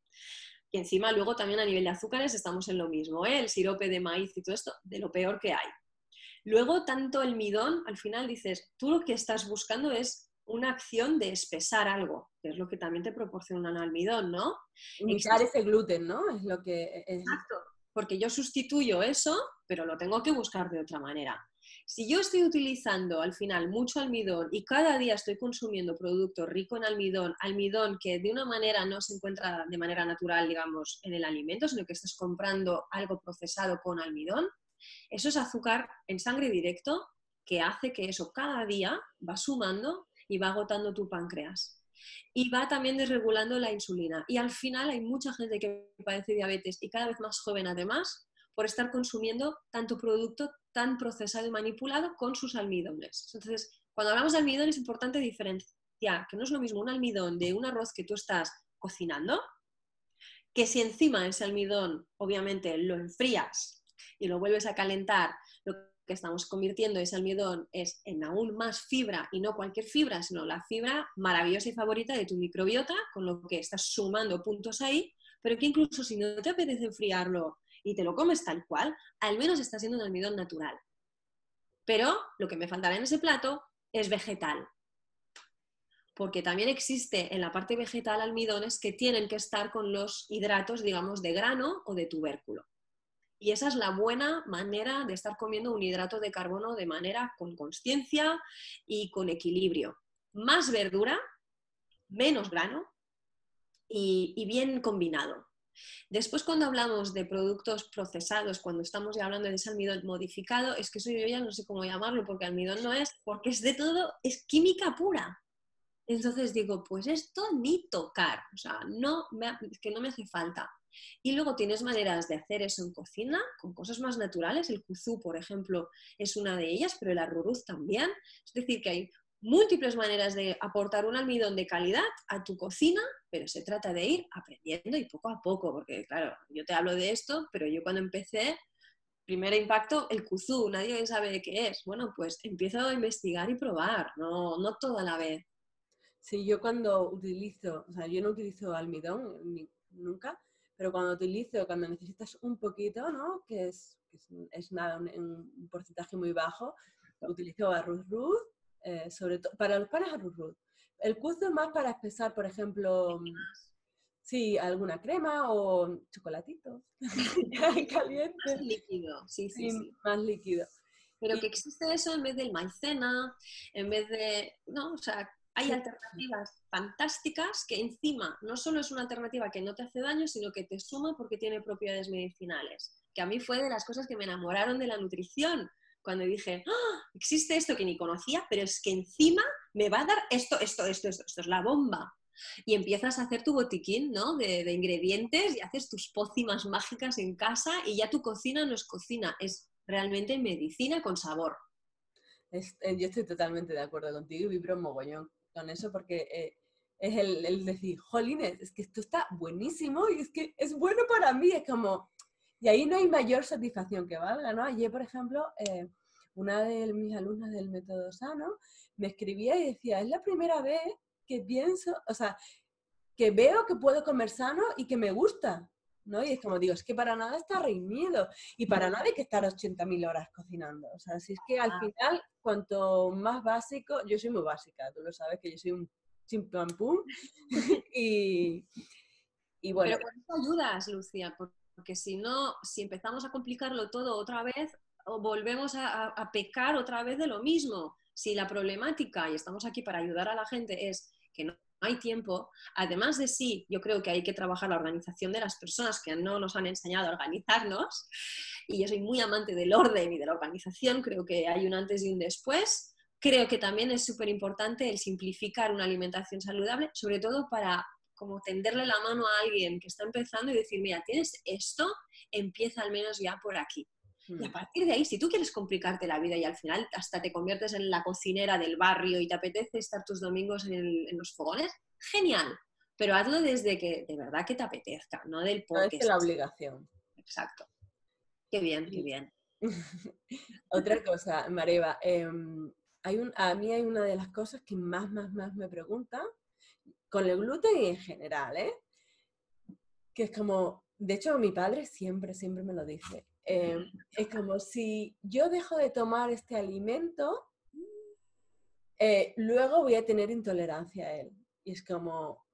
que encima luego también a nivel de azúcares estamos en lo mismo, ¿eh? el sirope de maíz y todo esto, de lo peor que hay. Luego, tanto el midón, al final dices, tú lo que estás buscando es una acción de espesar algo, que es lo que también te proporciona el almidón, ¿no? Imitar ese gluten, ¿no? Es lo que... Exacto, porque yo sustituyo eso, pero lo tengo que buscar de otra manera. Si yo estoy utilizando al final mucho almidón y cada día estoy consumiendo producto rico en almidón, almidón que de una manera no se encuentra de manera natural, digamos, en el alimento, sino que estás comprando algo procesado con almidón, eso es azúcar en sangre directo que hace que eso cada día va sumando y va agotando tu páncreas. Y va también desregulando la insulina. Y al final hay mucha gente que padece diabetes y cada vez más joven además por estar consumiendo tanto producto tan procesado y manipulado con sus almidones. Entonces, cuando hablamos de almidón es importante diferenciar que no es lo mismo un almidón de un arroz que tú estás cocinando, que si encima ese almidón obviamente lo enfrías y lo vuelves a calentar, lo que estamos convirtiendo ese almidón es en aún más fibra y no cualquier fibra, sino la fibra maravillosa y favorita de tu microbiota, con lo que estás sumando puntos ahí, pero que incluso si no te apetece enfriarlo y te lo comes tal cual, al menos está siendo un almidón natural. Pero lo que me faltará en ese plato es vegetal. Porque también existe en la parte vegetal almidones que tienen que estar con los hidratos, digamos, de grano o de tubérculo. Y esa es la buena manera de estar comiendo un hidrato de carbono de manera con conciencia y con equilibrio. Más verdura, menos grano y bien combinado. Después, cuando hablamos de productos procesados, cuando estamos ya hablando de ese almidón modificado, es que eso yo ya no sé cómo llamarlo, porque almidón no es, porque es de todo, es química pura. Entonces digo, pues esto ni tocar, o sea, no que no me hace falta. Y luego tienes maneras de hacer eso en cocina con cosas más naturales. El kuzú, por ejemplo, es una de ellas, pero el arruruz también. Es decir, que hay múltiples maneras de aportar un almidón de calidad a tu cocina, pero se trata de ir aprendiendo y poco a poco, porque claro, yo te hablo de esto, pero yo cuando empecé, primer impacto, el kuzú, nadie sabe qué es. Bueno, pues empiezo a investigar y probar, no, no toda la vez. Sí, yo cuando utilizo, o sea, yo no utilizo almidón nunca, pero cuando utilizo, cuando necesitas un poquito, ¿no? Que es, es, nada, un, un, porcentaje muy bajo, utilizo arroz ruz eh, sobre todo para los panes arroz El kuzu es más para espesar, por ejemplo, sí, alguna crema o chocolatitos caliente. Más líquido, sí, sí, sí, Más líquido. Pero que existe eso en vez del maicena, en vez de, no, o sea, hay alternativas fantásticas que encima no solo es una alternativa que no te hace daño, sino que te suma porque tiene propiedades medicinales. Que a mí fue de las cosas que me enamoraron de la nutrición, cuando dije, ¡Ah! existe esto que ni conocía, pero es que encima me va a dar esto, esto, esto, esto, esto es la bomba. Y empiezas a hacer tu botiquín ¿no? de, ingredientes y haces tus pócimas mágicas en casa y ya tu cocina no es cocina, es realmente medicina con sabor. Eh, yo estoy totalmente de acuerdo contigo y vibro mogollón eso porque eh, es el, el, decir, jolines, es que esto está buenísimo y es que es bueno para mí, es como... Y ahí no hay mayor satisfacción que valga, ¿no? Ayer, por ejemplo, eh, una de mis alumnas del método sano me escribía y decía, es la primera vez que pienso, o sea, que veo que puedo comer sano y que me gusta, ¿no? Y es como digo, es que para nada está reñido y para nada hay que estar 80.000 horas cocinando. O sea, si es que al ah. final, cuanto más básico, yo soy muy básica, tú lo sabes que yo soy un chimpampum y, y bueno. Pero con eso ayudas, Lucia, porque si no, si empezamos a complicarlo todo otra vez, volvemos a, pecar otra vez de lo mismo. Si la problemática, y estamos aquí para ayudar a la gente, es que no hay tiempo, además de sí, yo creo que hay que trabajar la organización de las personas que no nos han enseñado a organizarnos, y yo soy muy amante del orden y de la organización, creo que hay un antes y un después. Creo que también es súper importante el simplificar una alimentación saludable, sobre todo para como tenderle la mano a alguien que está empezando y decir, mira, tienes esto, empieza al menos ya por aquí. Y a mm. partir de ahí, si tú quieres complicarte la vida y al final hasta te conviertes en la cocinera del barrio y te apetece estar tus domingos en, los fogones, genial. Pero hazlo desde que de verdad que te apetezca, no del porque. No es la obligación. Exacto. Qué bien, qué bien. Otra cosa, Mareva, em, hay un, a mí hay una de las cosas que más, más, más me preguntan con el gluten y en general, ¿eh? que es como, de hecho mi padre siempre, siempre me lo dice, em, es como si yo dejo de tomar este alimento, eh, luego voy a tener intolerancia a él. Y es como,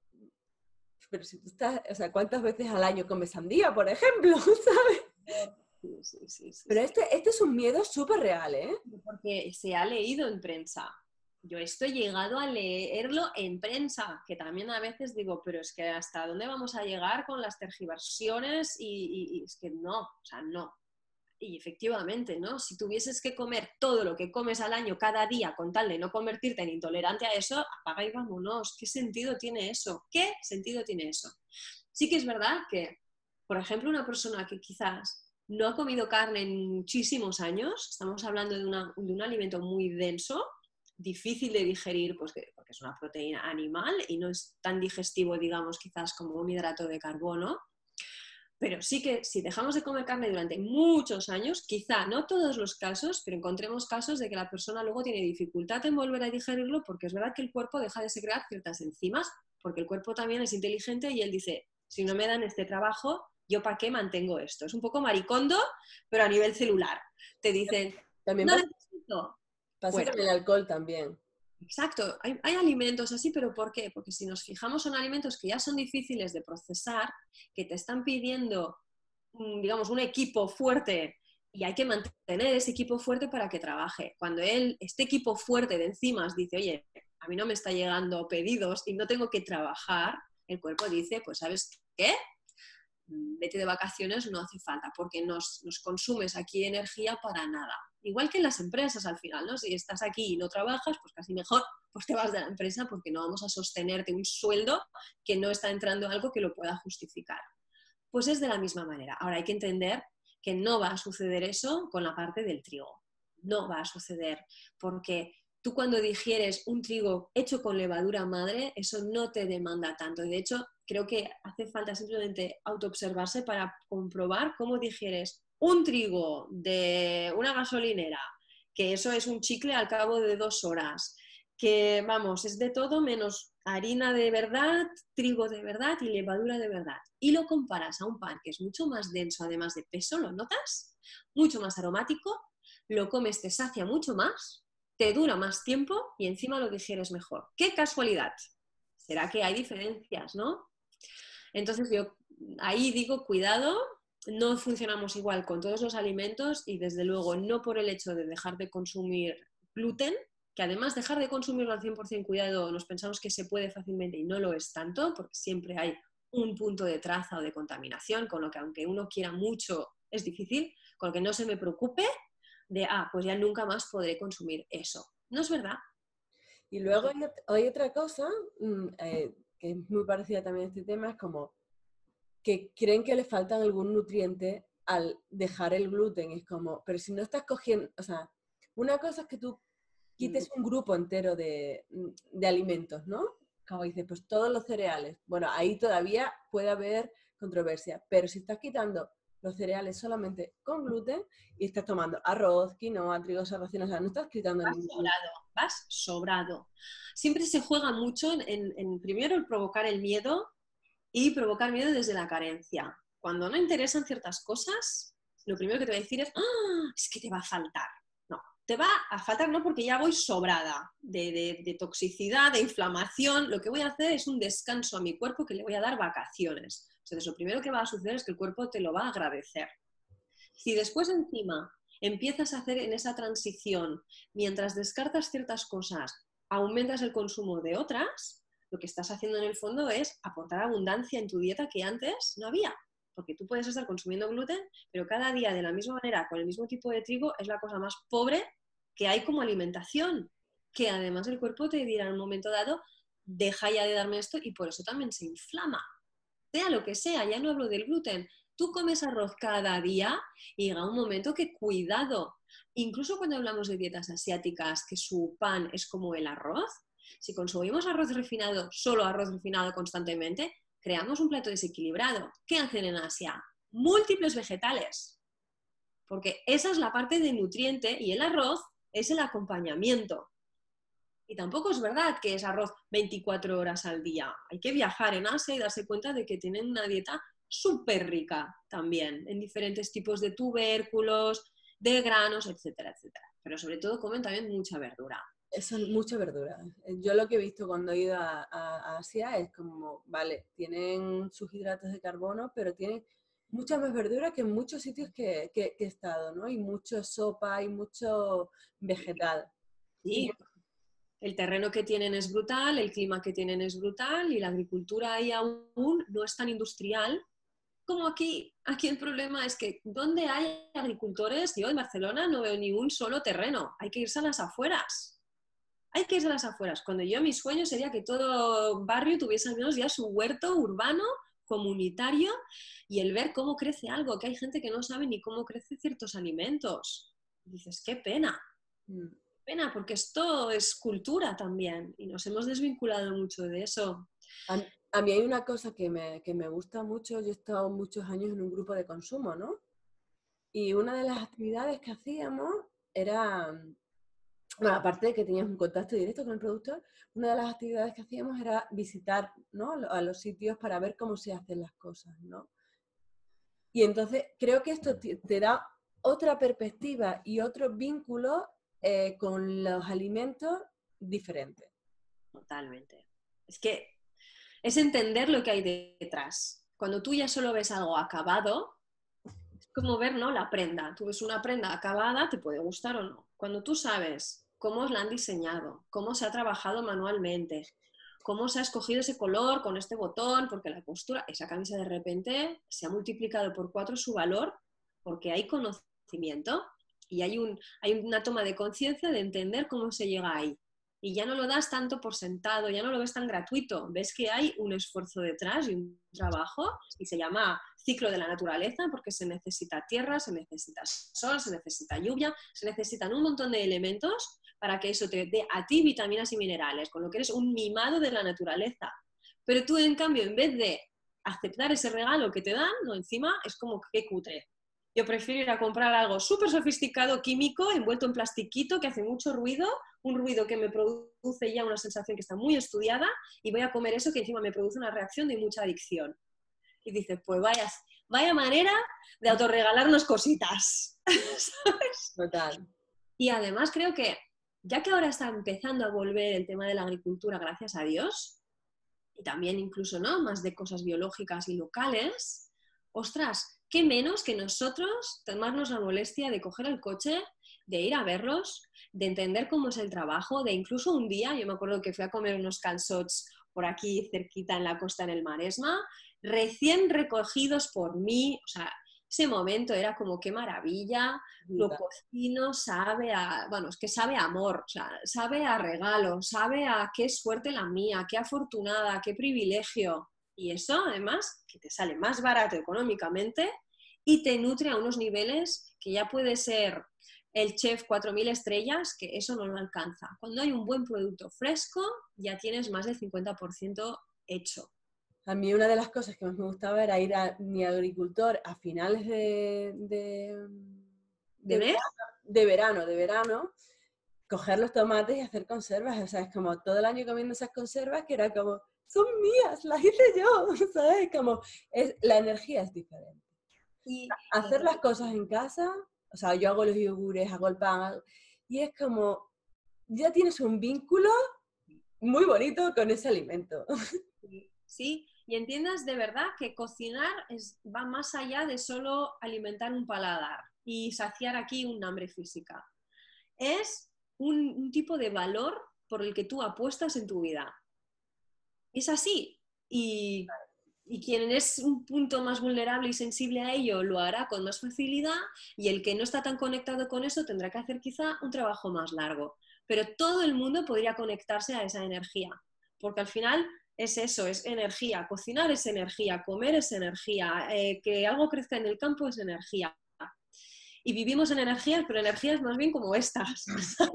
pero si tú estás, o sea, ¿cuántas veces al año comes sandía, por ejemplo? ¿Sabes? Sí, sí, sí, pero este, este es un miedo súper real, ¿eh? Porque se ha leído en prensa. Yo esto he llegado a leerlo en prensa, que también a veces digo, pero es que hasta dónde vamos a llegar con las tergiversiones y, y es que no, o sea, no. Y efectivamente, ¿no? Si tuvieses que comer todo lo que comes al año cada día con tal de no convertirte en intolerante a eso, apaga y vámonos. ¿Qué sentido tiene eso? ¿Qué sentido tiene eso? Sí que es verdad que, por ejemplo, una persona que quizás no ha comido carne en muchísimos años, estamos hablando de, de un alimento muy denso, difícil de digerir, pues porque es una proteína animal y no es tan digestivo, digamos, quizás como un hidrato de carbono, pero sí que si dejamos de comer carne durante muchos años, quizá no todos los casos, pero encontremos casos de que la persona luego tiene dificultad en volver a digerirlo porque es verdad que el cuerpo deja de secretar ciertas enzimas, porque el cuerpo también es inteligente y él dice, si no me dan este trabajo, ¿yo para qué mantengo esto? Es un poco maricondo, pero a nivel celular. Te dicen, también no necesito. Pasa con el alcohol también. Exacto, hay, alimentos así, pero ¿por qué? Porque si nos fijamos son alimentos que ya son difíciles de procesar, que te están pidiendo, digamos, un equipo fuerte y hay que mantener ese equipo fuerte para que trabaje. Cuando él, este equipo fuerte de enzimas dice, oye, a mí no me está llegando pedidos y no tengo que trabajar, el cuerpo dice, pues ¿sabes qué? Vete de vacaciones, no hace falta, porque nos, nos consumes aquí energía para nada igual que en las empresas al final, ¿no? Si estás aquí y no trabajas, pues casi mejor pues te vas de la empresa porque no vamos a sostenerte un sueldo que no está entrando algo que lo pueda justificar. Pues es de la misma manera. Ahora hay que entender que no va a suceder eso con la parte del trigo. No va a suceder porque tú cuando digieres un trigo hecho con levadura madre, eso no te demanda tanto. De hecho, creo que hace falta simplemente autoobservarse para comprobar cómo digieres un trigo de una gasolinera, que eso es un chicle al cabo de dos horas, que vamos, es de todo menos harina de verdad, trigo de verdad y levadura de verdad. Y lo comparas a un pan que es mucho más denso, además de peso, ¿lo notas? Mucho más aromático, lo comes, te sacia mucho más, te dura más tiempo y encima lo digieres mejor. ¡Qué casualidad! ¿Será que hay diferencias, no? Entonces yo ahí digo, cuidado, no funcionamos igual con todos los alimentos y desde luego no por el hecho de dejar de consumir gluten, que además dejar de consumirlo al 100% cuidado nos pensamos que se puede fácilmente y no lo es tanto, porque siempre hay un punto de traza o de contaminación, con lo que aunque uno quiera mucho es difícil, con lo que no se me preocupe de, ah, pues ya nunca más podré consumir eso. No es verdad. Y luego hay, otra cosa mm, eh, que es muy parecida también a este tema, es como que creen que le faltan algún nutriente al dejar el gluten. Es como, pero si no estás cogiendo, o sea, una cosa es que tú quites un grupo entero de, de alimentos, ¿no? Como dices, pues todos los cereales. Bueno, ahí todavía puede haber controversia, pero si estás quitando los cereales solamente con gluten y estás tomando arroz, quinoa, trigo, sarraceno, o sea, no estás quitando vas sobrado, vas sobrado. Siempre se juega mucho en, en primero el provocar el miedo y provocar miedo desde la carencia. Cuando no interesan ciertas cosas, lo primero que te voy a decir es, ¡Ah! es que te va a faltar. No, te va a faltar no porque ya voy sobrada de, toxicidad, de inflamación. Lo que voy a hacer es un descanso a mi cuerpo que le voy a dar vacaciones. Entonces, lo primero que va a suceder es que el cuerpo te lo va a agradecer. Si después encima empiezas a hacer en esa transición, mientras descartas ciertas cosas, aumentas el consumo de otras, lo que estás haciendo en el fondo es aportar abundancia en tu dieta que antes no había. Porque tú puedes estar consumiendo gluten, pero cada día de la misma manera, con el mismo tipo de trigo, es la cosa más pobre que hay como alimentación. Que además el cuerpo te dirá en un momento dado, deja ya de darme esto y por eso también se inflama. Sea lo que sea, ya no hablo del gluten. Tú comes arroz cada día y llega un momento que cuidado. Incluso cuando hablamos de dietas asiáticas, que su pan es como el arroz, si consumimos arroz refinado, solo arroz refinado constantemente, creamos un plato desequilibrado. ¿Qué hacen en Asia? Múltiples vegetales. Porque esa es la parte de nutriente y el arroz es el acompañamiento. Y tampoco es verdad que es arroz 24 horas al día. Hay que viajar en Asia y darse cuenta de que tienen una dieta súper rica también, en diferentes tipos de tubérculos, de granos, etcétera, etcétera. Pero sobre todo comen también mucha verdura. Eso, mucha verdura. Yo lo que he visto cuando he ido a, Asia es como, vale, tienen sus hidratos de carbono, pero tienen mucha más verdura que en muchos sitios que, que, he estado, ¿no? Y mucho sopa y mucho vegetal. Sí, el terreno que tienen es brutal, el clima que tienen es brutal y la agricultura ahí aún no es tan industrial como aquí. Aquí el problema es que donde hay agricultores, yo en Barcelona no veo ni un solo terreno, hay que irse a las afueras. Hay que irse a las afueras. Cuando yo mi sueño sería que todo barrio tuviese al menos ya su huerto urbano, comunitario, y el ver cómo crece algo, que hay gente que no sabe ni cómo crecen ciertos alimentos. dices, qué pena. Mm pena, porque esto es cultura también y nos hemos desvinculado mucho de eso. A, mí hay una cosa que me, que me, gusta mucho, yo he estado muchos años en un grupo de consumo, ¿no? Y una de las actividades que hacíamos era, aparte de que teníamos un contacto directo con el productor, una de las actividades que hacíamos era visitar ¿no? a los sitios para ver cómo se hacen las cosas, ¿no? Y entonces creo que esto te da otra perspectiva y otro vínculo eh, con los alimentos diferentes. Totalmente. Es que es entender lo que hay detrás. Cuando tú ya solo ves algo acabado, es como ver ¿no? la prenda. Tú ves una prenda acabada, te puede gustar o no. Cuando tú sabes cómo la han diseñado, cómo se ha trabajado manualmente, cómo se ha escogido ese color con este botón, porque la costura, esa camisa de repente se ha multiplicado por cuatro su valor porque hay conocimiento y hay, un, hay una toma de conciencia de entender cómo se llega ahí. Y ya no lo das tanto por sentado, ya no lo ves tan gratuito, ves que hay un esfuerzo detrás y un trabajo y se llama ciclo de la naturaleza porque se necesita tierra, se necesita sol, se necesita lluvia, se necesitan un montón de elementos para que eso te dé a ti vitaminas y minerales, con lo que eres un mimado de la naturaleza. Pero tú, en cambio, en vez de aceptar ese regalo que te dan, no encima es como que cutre. Yo prefiero ir a comprar algo súper sofisticado químico, envuelto en plastiquito, que hace mucho ruido, un ruido que me produce ya una sensación que está muy estudiada, y voy a comer eso que encima me produce una reacción de mucha adicción. Y dices, pues vaya, vaya manera de autorregalarnos cositas. Total. Y además creo que, ya que ahora está empezando a volver el tema de la agricultura, gracias a Dios, y también incluso, ¿no? Más de cosas biológicas y locales, ostras, ¿qué menos que nosotros tomarnos la molestia de coger el coche, de ir a verlos, de entender cómo es el trabajo, de incluso un día, yo me acuerdo que fui a comer unos calzots por aquí cerquita en la costa en el Maresma, recién recogidos por mí, o sea, ese momento era como qué maravilla, lo cocino sabe a, bueno, es que sabe a amor, o sea, sabe a regalo, sabe a qué suerte la mía, qué afortunada, qué privilegio. Y eso, además, que te sale más barato económicamente y te nutre a unos niveles que ya puede ser el chef 4.000 estrellas, que eso no lo alcanza. Cuando hay un buen producto fresco, ya tienes más del 50% hecho. A mí una de las cosas que más me gustaba era ir a mi agricultor a finales de, de, ¿De, verano, de verano, de verano, coger los tomates y hacer conservas. O sea, es como todo el año comiendo esas conservas que era como, son mías, las hice yo, ¿sabes? Como es, la energía es diferente. Y hacer las cosas en casa, o sea, yo hago los yogures, hago el pan, y es como, ya tienes un vínculo muy bonito con ese alimento. Sí, y entiendas de verdad que cocinar es, va más allá de solo alimentar un paladar y saciar aquí un hambre física. Es un tipo de valor por el que tú apuestas en tu vida es así. Y, quien es un punto más vulnerable y sensible a ello lo hará con más facilidad y el que no está tan conectado con eso tendrá que hacer quizá un trabajo más largo. Pero todo el mundo podría conectarse a esa energía, porque al final es eso, es energía. Cocinar es energía, comer es energía, eh, que algo crezca en el campo es energía y vivimos en energías, pero energías más bien como estas.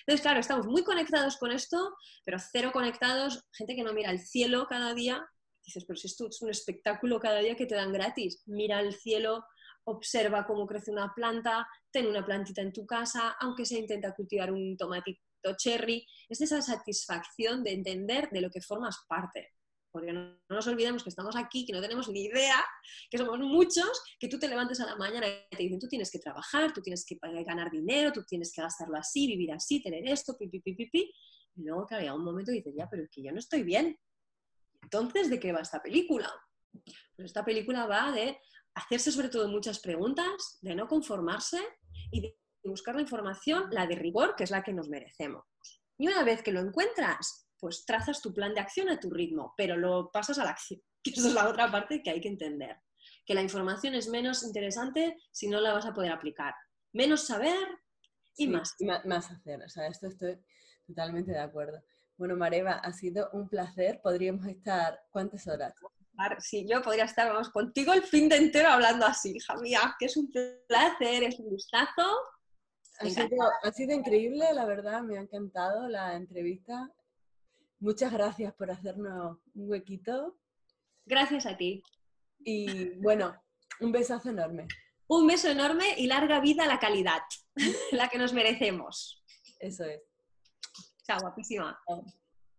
Entonces, claro, estamos muy conectados con esto, pero cero conectados, gente que no mira el cielo cada día. Dices, pero si esto es un espectáculo cada día que te dan gratis. Mira el cielo, observa cómo crece una planta, ten una plantita en tu casa, aunque se intenta cultivar un tomatito cherry. Es esa satisfacción de entender de lo que formas parte. porque no, nos olvidemos que estamos aquí, que no tenemos ni idea, que somos muchos, que tú te levantes a la mañana y te dicen, tú tienes que trabajar, tú tienes que ganar dinero, tú tienes que gastarlo así, vivir así, tener esto, pi, pi, pi, pi, pi. Y luego, claro, llega un momento y dices, ya, pero es que yo no estoy bien. Entonces, ¿de qué va esta película? Pues esta película va de hacerse sobre todo muchas preguntas, de no conformarse y de buscar la información, la de rigor, que es la que nos merecemos. Y una vez que lo encuentras, pues trazas tu plan de acción a tu ritmo, pero lo pasas a la acción, que esa es la otra parte que hay que entender. Que la información es menos interesante si no la vas a poder aplicar. Menos saber y más. más hacer. O sea, esto estoy totalmente de acuerdo. Bueno, Mareva, ha sido un placer. Podríamos estar, ¿cuántas horas? Sí, yo podría estar, vamos, contigo el fin de entero hablando así, hija mía, que es un placer, es un gustazo. Ha sido, increíble, la verdad, me ha encantado la entrevista. Muchas gracias por hacernos un huequito. Gracias a ti. Y bueno, un besazo enorme. Un beso enorme y larga vida a la calidad, la que nos merecemos. Eso es. Chao, guapísima.